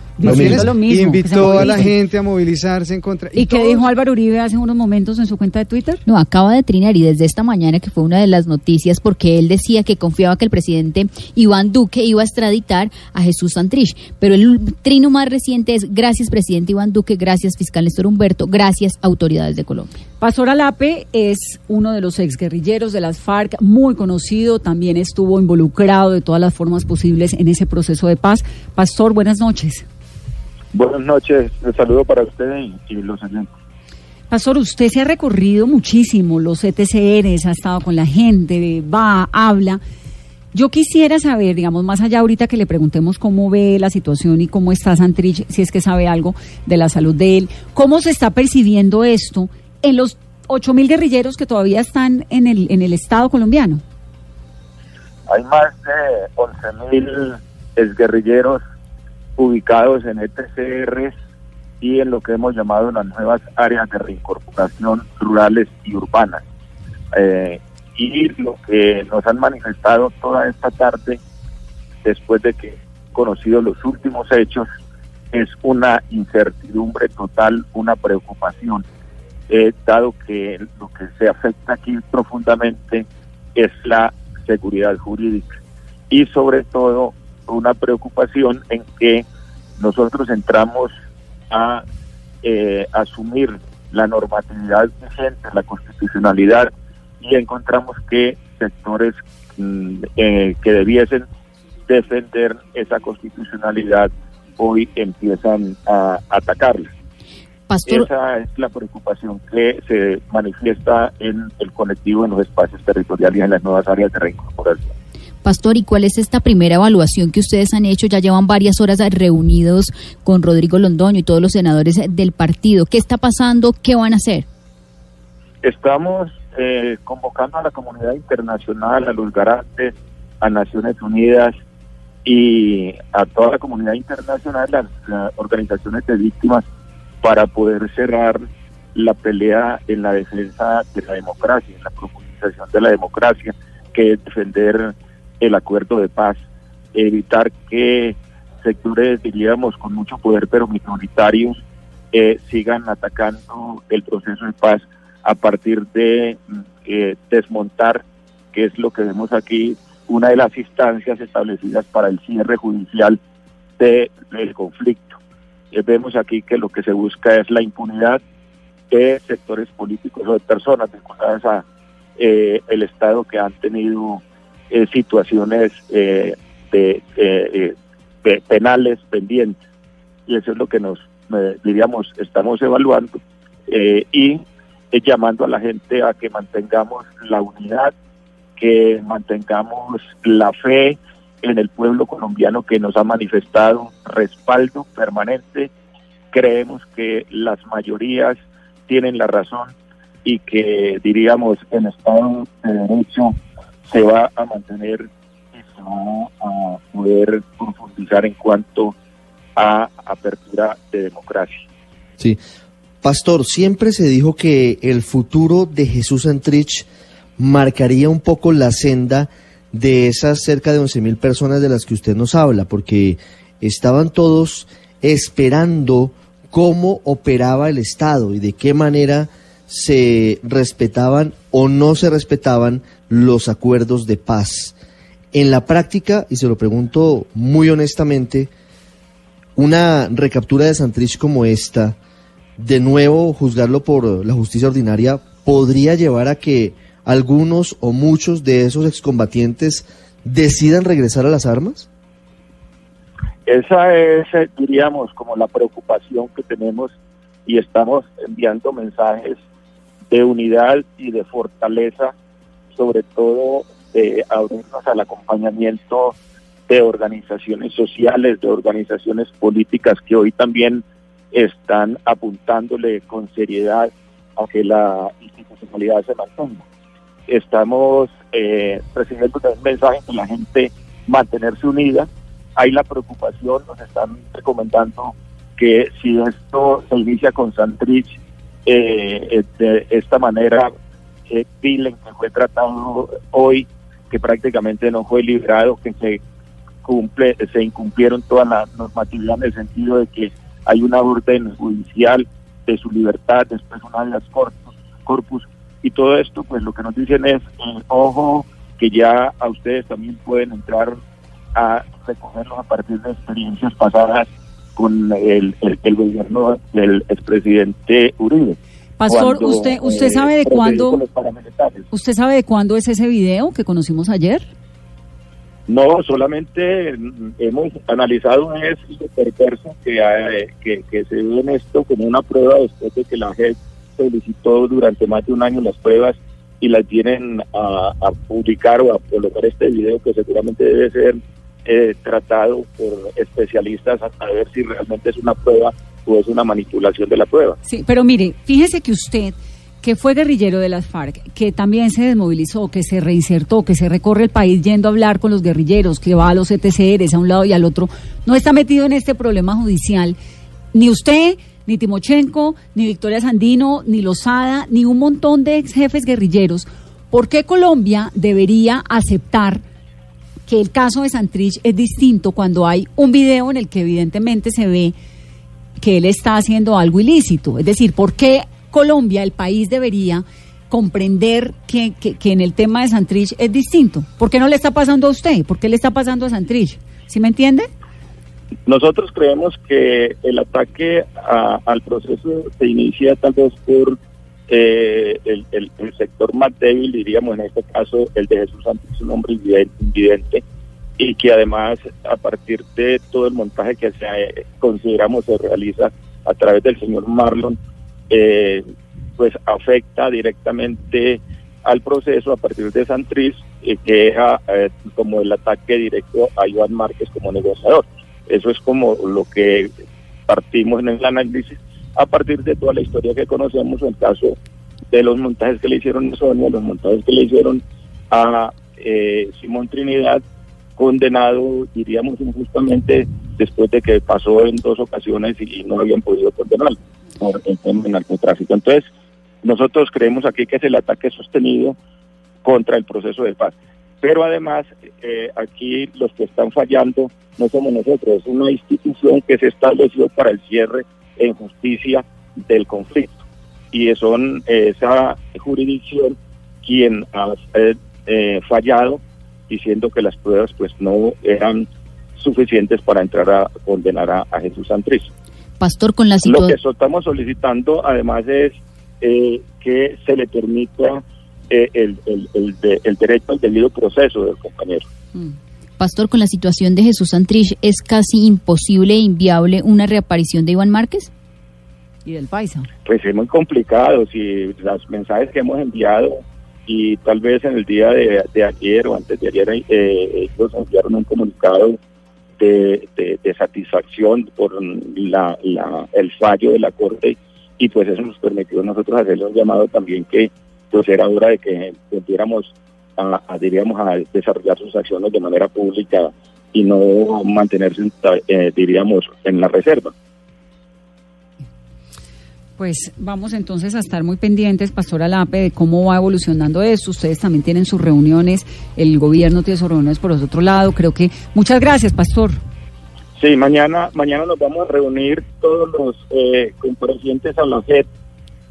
Invitó a la gente a movilizarse en contra. ¿Y qué todos- dijo Álvaro Uribe hace unos momentos en su cuenta de Twitter? No, acaba de trinar y desde esta mañana que fue una de las noticias porque él decía que confiaba que el presidente Iván Duque iba a extraditar a Jesús Santrich. Pero el trino más reciente es gracias presidente Iván Duque, gracias fiscal Néstor Humberto, gracias autoridades de Colombia. Pastor Alape es uno de los exguerrilleros de las FARC, muy conocido, también estuvo involucrado de todas las formas posibles en ese proceso de paz. Pastor, buenas noches. Buenas noches, un saludo para usted y, y los oyentes. Pastor, usted se ha recorrido muchísimo los ETCRs, ha estado con la gente, va, habla. Yo quisiera saber, digamos, más allá ahorita que le preguntemos cómo ve la situación y cómo está Santrich, si es que sabe algo de la salud de él, cómo se está percibiendo esto en los 8.000 guerrilleros que todavía están en el, en el Estado colombiano. Hay más de 11.000 exguerrilleros ubicados en ETCRs y en lo que hemos llamado las nuevas áreas de reincorporación rurales y urbanas. Eh, y lo que nos han manifestado toda esta tarde, después de que he conocido los últimos hechos, es una incertidumbre total, una preocupación, eh, dado que lo que se afecta aquí profundamente es la seguridad jurídica. Y sobre todo una preocupación en que nosotros entramos a eh, asumir la normatividad vigente, la constitucionalidad y encontramos que sectores mm, eh, que debiesen defender esa constitucionalidad hoy empiezan a atacarla. Pastor, Esa es la preocupación que se manifiesta en el colectivo, en los espacios territoriales y en las nuevas áreas de reincorporación. Pastor, ¿y cuál es esta primera evaluación que ustedes han hecho? Ya llevan varias horas reunidos con Rodrigo Londoño y todos los senadores del partido. ¿Qué está pasando? ¿Qué van a hacer? Estamos eh, convocando a la comunidad internacional, a los garantes, a Naciones Unidas y a toda la comunidad internacional, las, organizaciones de víctimas, para poder cerrar la pelea en la defensa de la democracia, en la profundización de la democracia, que es defender el acuerdo de paz, evitar que sectores, diríamos, con mucho poder pero minoritarios, eh, sigan atacando el proceso de paz a partir de mm, eh, desmontar, que es lo que vemos aquí, una de las instancias establecidas para el cierre judicial de- del conflicto. Eh, vemos aquí que lo que se busca es la impunidad de sectores políticos o de personas vinculadas a eh, el Estado que han tenido eh, situaciones de, de penales pendientes. Y eso es lo que nos, diríamos, estamos evaluando y eh, llamando a la gente a que mantengamos la unidad, que mantengamos la fe en el pueblo colombiano que nos ha manifestado respaldo permanente. Creemos que las mayorías tienen la razón y que, diríamos, el Estado de Derecho se va a mantener y se va a poder profundizar en cuanto a apertura de democracia. Sí. Pastor, siempre se dijo que el futuro de Jesús Santrich marcaría un poco la senda de esas cerca de 11.000 personas de las que usted nos habla, porque estaban todos esperando cómo operaba el Estado y de qué manera se respetaban o no se respetaban los acuerdos de paz. En la práctica, y se lo pregunto muy honestamente, una recaptura de Santrich como esta, de nuevo juzgarlo por la justicia ordinaria podría llevar a que algunos o muchos de esos excombatientes decidan regresar a las armas? Esa es, eh, diríamos, como la preocupación que tenemos y estamos enviando mensajes de unidad y de fortaleza, sobre todo de abrirnos al acompañamiento de organizaciones sociales, de organizaciones políticas que hoy también están apuntándole con seriedad a que la institucionalidad se mantenga. Estamos eh, recibiendo un mensaje de la gente mantenerse unida. Hay la preocupación, nos están recomendando que si esto se inicia con Santrich eh, de esta manera, eh, Pilen, que fue tratado hoy, que prácticamente no fue liberado, que se cumple, se incumplieron toda la normatividad en el sentido de que hay una orden judicial de su libertad, después una de las corpus, corpus y todo esto, pues lo que nos dicen es, eh, ojo, que ya a ustedes también pueden entrar a recogerlos a partir de experiencias pasadas con el, el, gobierno del expresidente Uribe. Pastor, usted usted eh, sabe de cuándo usted sabe de cuándo es ese video que conocimos ayer. No, solamente hemos analizado es lo perverso que, que, que, se ve en esto como una prueba después de que la JEP solicitó durante más de un año las pruebas y las vienen a, publicar o a colocar este video que seguramente debe ser eh, tratado por especialistas a ver si realmente es una prueba o es una manipulación de la prueba. Sí, pero mire, fíjese que usted que fue guerrillero de las FARC, que también se desmovilizó, que se reinsertó, que se recorre el país yendo a hablar con los guerrilleros, que va a los ETCRs a un lado y al otro, no está metido en este problema judicial. Ni usted, ni Timochenko, ni Victoria Sandino, ni Lozada, ni un montón de ex jefes guerrilleros. ¿Por qué Colombia debería aceptar que el caso de Santrich es distinto cuando hay un video en el que evidentemente se ve que él está haciendo algo ilícito? Es decir, ¿por qué Colombia, el país, debería comprender que, que, en el tema de Santrich es distinto. ¿Por qué no le está pasando a usted? ¿Por qué le está pasando a Santrich? ¿Sí me entiende? Nosotros creemos que el ataque al proceso se inicia tal vez por eh, el, sector más débil, diríamos en este caso el de Jesús Santrich, un hombre invidente, y que además a partir de todo el montaje que se, eh, consideramos se realiza a través del señor Marlon, eh, pues afecta directamente al proceso a partir de Santriz, y que deja eh, como el ataque directo a Iván Márquez como negociador. Eso es como lo que partimos en el análisis a partir de toda la historia que conocemos, el caso de los montajes que le hicieron a Sonia, los montajes que le hicieron a eh, Simón Trinidad, condenado, diríamos injustamente, después de que pasó en dos ocasiones y no habían podido condenarlo por el narcotráfico. Entonces, nosotros creemos aquí que es el ataque sostenido contra el proceso de paz. Pero además, eh, aquí los que están fallando no somos nosotros, es una institución que se estableció para el cierre en justicia del conflicto. Y son eh, esa jurisdicción quien ha eh, fallado diciendo que las pruebas pues no eran suficientes para entrar a condenar a, Jesús Santriz. Pastor, con la Lo que estamos solicitando además es eh, que se le permita eh, el, el, el, derecho al debido proceso del compañero. Mm. Pastor, con la situación de Jesús Santrich, ¿es casi imposible e inviable una reaparición de Iván Márquez? ¿Y del Paisa? Pues es muy complicado. Si los mensajes que hemos enviado y tal vez en el día de, ayer o antes de ayer eh, ellos enviaron un comunicado de, satisfacción por la, el fallo de la Corte y pues eso nos permitió a nosotros hacerle un llamado también que pues era hora de que pudiéramos a, diríamos, a desarrollar sus acciones de manera pública y no mantenerse, eh, diríamos, en la reserva. Pues vamos entonces a estar muy pendientes, Pastor Alape, de cómo va evolucionando esto. Ustedes también tienen sus reuniones, el gobierno tiene sus reuniones por otro lado. Creo que muchas gracias, Pastor. Sí, mañana, mañana nos vamos a reunir todos los eh, comparecientes a la FED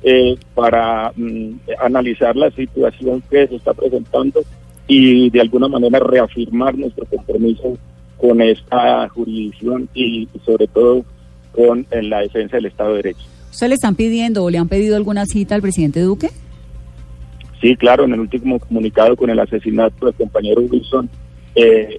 eh, para mm, analizar la situación que se está presentando y de alguna manera reafirmar nuestro compromiso con esta jurisdicción y sobre todo con la defensa del Estado de Derecho. ¿Usted le están pidiendo o le han pedido alguna cita al presidente Duque? Sí, claro, en el último comunicado con el asesinato del compañero Wilson, eh,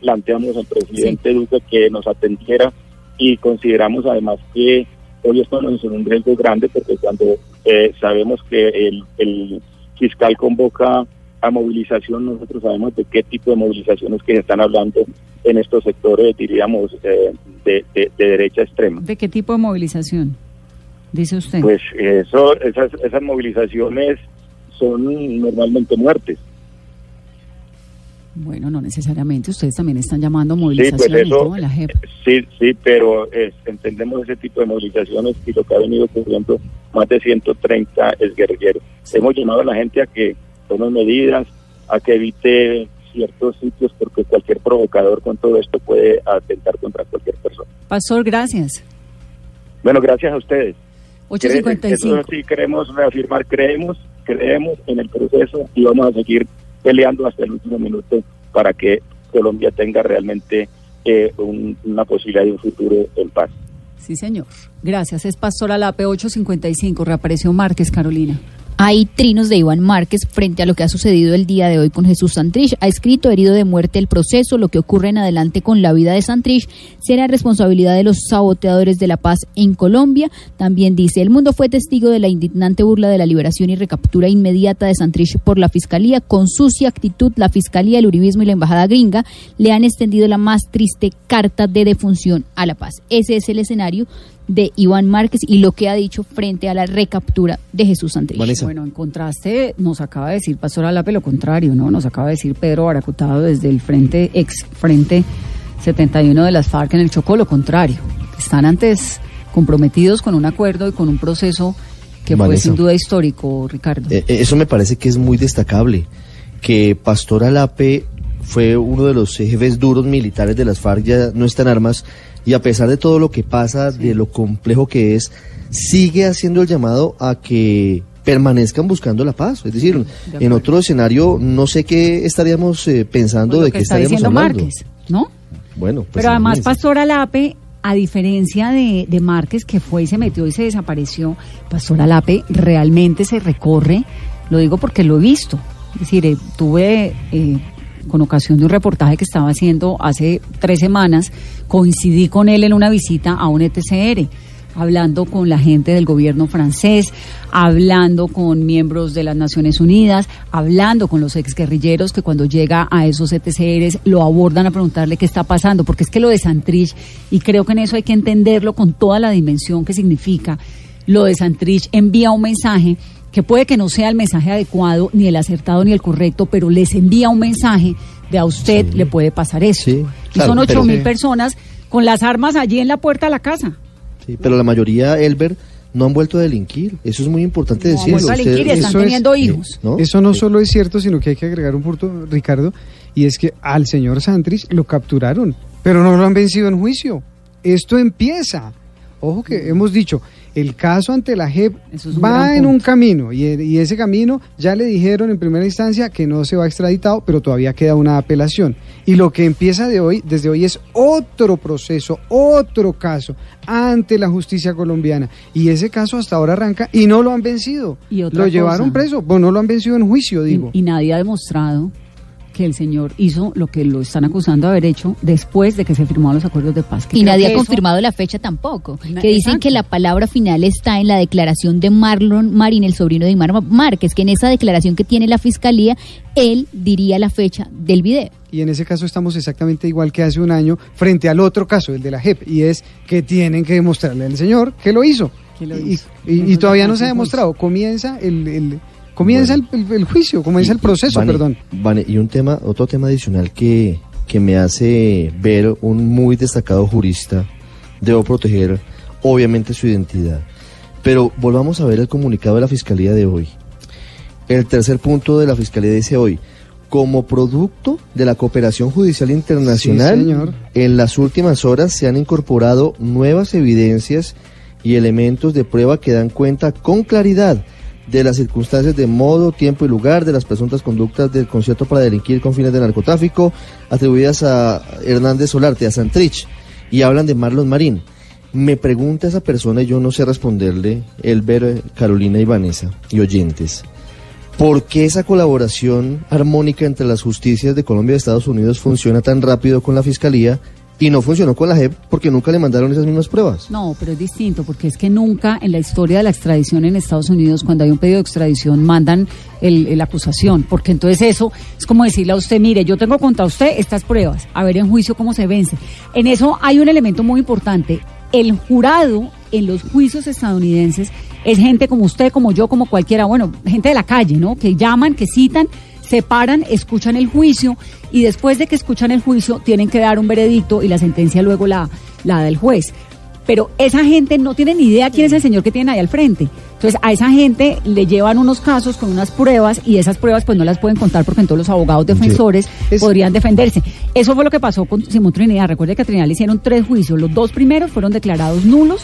planteamos al presidente Duque que nos atendiera y consideramos además que hoy estamos en un riesgo grande porque cuando eh, sabemos que el, el fiscal convoca a movilización, nosotros sabemos de qué tipo de movilizaciones que se están hablando en estos sectores, diríamos, eh, de, de- de derecha extrema. ¿De qué tipo de movilización? Dice usted. Pues eso, esas, esas movilizaciones son normalmente muertes. Bueno, no necesariamente. Ustedes también están llamando a Sí, pues movilizaciones eso, ¿no? a la JEP. sí, sí, pero eh, entendemos ese tipo de movilizaciones y lo que ha venido ocurriendo, más de 130 es guerrillero. Hemos llamado a la gente a que tome medidas, a que evite ciertos sitios porque cualquier provocador con todo esto puede atentar contra cualquier persona. Pastor, gracias. Bueno, gracias a ustedes. 8.55. Eso sí queremos reafirmar, creemos, creemos en el proceso y vamos a seguir peleando hasta el último minuto para que Colombia tenga realmente eh, un- una posibilidad de un futuro en paz. Sí, señor. Gracias. Es Pastor Alape 855. Reapareció Márquez, Carolina. Hay trinos de Iván Márquez frente a lo que ha sucedido el día de hoy con Jesús Santrich. Ha escrito herido de muerte el proceso. Lo que ocurre en adelante con la vida de Santrich será responsabilidad de los saboteadores de la paz en Colombia. También dice, el mundo fue testigo de la indignante burla de la liberación y recaptura inmediata de Santrich por la Fiscalía. Con sucia actitud, la Fiscalía, el Uribismo y la Embajada gringa le han extendido la más triste carta de defunción a la paz. Ese es el escenario de Iván Márquez y lo que ha dicho frente a la recaptura de Jesús Santrich. Bueno, en contraste, nos acaba de decir Pastor Alape lo contrario, ¿no? Nos acaba de decir Pedro Baracutado desde el frente, ex frente 71 de las FARC en el Chocó, lo contrario. Están antes comprometidos con un acuerdo y con un proceso que fue Vanessa. sin duda histórico, Ricardo. Eh, eh, eso me parece que es muy destacable, que Pastor Alape fue uno de los jefes duros militares de las FARC, ya no está en armas, y a pesar de todo lo que pasa, de lo complejo que es, sigue haciendo el llamado a que permanezcan buscando la paz. Es decir, en otro escenario, no sé qué estaríamos eh, pensando Lo de que qué está estaríamos hablando. Márquez, ¿no? Bueno, pues Pero además. Pastor Alape, a diferencia de, de Márquez, que fue y se metió y se desapareció, Pastor Alape realmente se recorre, lo digo porque lo he visto. Es decir, eh, tuve eh, con ocasión de un reportaje que estaba haciendo hace tres semanas, coincidí con él en una visita a un ETCR hablando con la gente del gobierno francés, hablando con miembros de las Naciones Unidas, hablando con los exguerrilleros que cuando llega a esos ETCRs lo abordan a preguntarle qué está pasando, porque es que lo de Santrich, y creo que en eso hay que entenderlo con toda la dimensión que significa, lo de Santrich envía un mensaje que puede que no sea el mensaje adecuado, ni el acertado, ni el correcto, pero les envía un mensaje de a usted le puede pasar eso. y claro, son ocho mil personas con las armas allí en la puerta de la casa. Sí, pero la mayoría, Elber, no han vuelto a delinquir. Eso es muy importante No han decirlo. vuelto a delinquir y están Eso es- teniendo hijos. ¿no? Eso no solo es cierto, sino que hay que agregar un punto, Ricardo, y es que al señor Santrich lo capturaron, pero no lo han vencido en juicio. Esto empieza. Ojo que hemos dicho, el caso ante la JEP un va en un camino y, y ese camino ya le dijeron en primera instancia que no se va extraditado, pero todavía queda una apelación. Y lo que empieza de hoy, desde hoy es otro proceso, otro caso ante la justicia colombiana. Y ese caso hasta ahora arranca y no lo han vencido. Y lo llevaron preso, bueno, no lo han vencido en juicio, digo. Y nadie ha demostrado que el señor hizo lo que lo están acusando de haber hecho después de que se firmaron los acuerdos de paz. que Y nadie ha eso- confirmado la fecha tampoco. Na- Que dicen exacto. que la palabra final está en la declaración de Marlon Marín, el sobrino de Imar Márquez, que en esa declaración que tiene la fiscalía, él diría la fecha del video. Y en ese caso estamos exactamente igual que hace un año frente al otro caso, el de la JEP, y es que tienen que demostrarle al señor que lo hizo. Que lo Y- hizo. y, y Entonces, todavía no se ha demostrado. Comienza el, el- comienza el, el- el juicio, comienza el proceso, Vane, perdón. Vane, y un tema, otro tema adicional que, que me hace ver un muy destacado jurista, debo proteger obviamente su identidad. Pero volvamos a ver el comunicado de la Fiscalía de hoy. El tercer punto de la Fiscalía dice hoy, como producto de la cooperación judicial internacional, Sí, señor. en las últimas horas se han incorporado nuevas evidencias y elementos de prueba que dan cuenta con claridad de las circunstancias de modo, tiempo y lugar de las presuntas conductas del concierto para delinquir con fines de narcotráfico atribuidas a Hernández Solarte, a Santrich, y hablan de Marlon Marín. Me pregunta esa persona y yo no sé responderle, Elber, Carolina y Vanessa y oyentes. ¿Por qué esa colaboración armónica entre las justicias de Colombia y Estados Unidos funciona tan rápido con la Fiscalía y no funcionó con la JEP porque nunca le mandaron esas mismas pruebas? No, pero es distinto, porque es que nunca en la historia de la extradición en Estados Unidos, cuando hay un pedido de extradición, mandan la acusación, porque entonces eso es como decirle a usted, mire, yo tengo contra usted estas pruebas, a ver en juicio cómo se vence. En eso hay un elemento muy importante. El jurado en los juicios estadounidenses es gente como usted, como yo, como cualquiera, bueno, gente de la calle, ¿no? Que llaman, que citan, se paran, escuchan el juicio y después de que escuchan el juicio tienen que dar un veredicto y la sentencia luego la, la da el juez. Pero esa gente no tiene ni idea quién es el señor que tiene ahí al frente. Entonces a esa gente le llevan unos casos con unas pruebas y esas pruebas pues no las pueden contar porque entonces los abogados defensores podrían defenderse. Eso fue lo que pasó con Simón Trinidad. Recuerde que a Trinidad le hicieron tres juicios. Los dos primeros fueron declarados nulos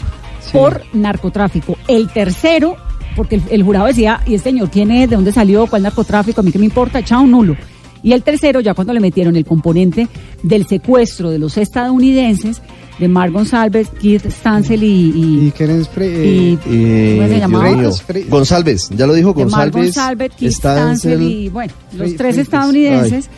por narcotráfico. El tercero, porque el, el jurado decía, ¿y este señor quién es? ¿De dónde salió? ¿Cuál narcotráfico? A mí qué me importa, chao, nulo. Y el tercero, ya cuando le metieron el componente del secuestro de los estadounidenses, de Mar González, Keith Stansel y... y, Y Keren Spre- y- eh, ¿cómo se Eh, llamaba? González, ya lo dijo de Mar González. González, Keith Stansel. Y, bueno, los tres estadounidenses.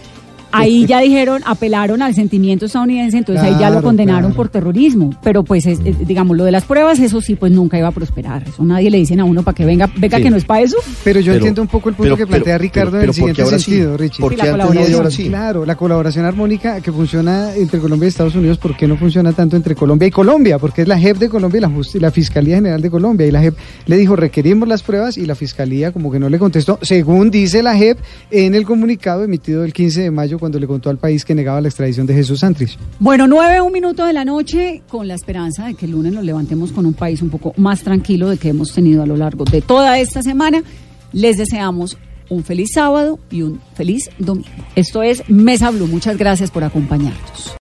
Ahí ya dijeron, apelaron al sentimiento estadounidense, entonces ahí ya lo condenaron claro. por terrorismo. Pero pues, es- es- digamos, lo de las pruebas, eso sí, pues nunca iba a prosperar. Eso nadie le dicen a uno para que venga, venga Sí. que no es para eso. Pero yo Pero- entiendo un poco el punto pero- que pero- plantea Ricardo pero- en el pero ¿por qué siguiente ahora sí? sentido, Richie. ¿Por Sí, qué la colaboración. sí? Claro, la colaboración armónica que funciona entre Colombia y Estados Unidos, ¿por qué no funciona tanto entre Colombia y Colombia? Porque es la JEP de Colombia y la, Justi- la Fiscalía General de Colombia. Y la JEP le dijo, requerimos las pruebas y la Fiscalía como que no le contestó, según dice la JEP en el comunicado emitido el 15 de mayo cuando le contó al país que negaba la extradición de Jesús Santrich. Bueno, nueve, un minuto de la noche, con la esperanza de que el lunes nos levantemos con un país un poco más tranquilo de que hemos tenido a lo largo de toda esta semana. Les deseamos un feliz sábado y un feliz domingo. Esto es Mesa Blue. Muchas gracias por acompañarnos.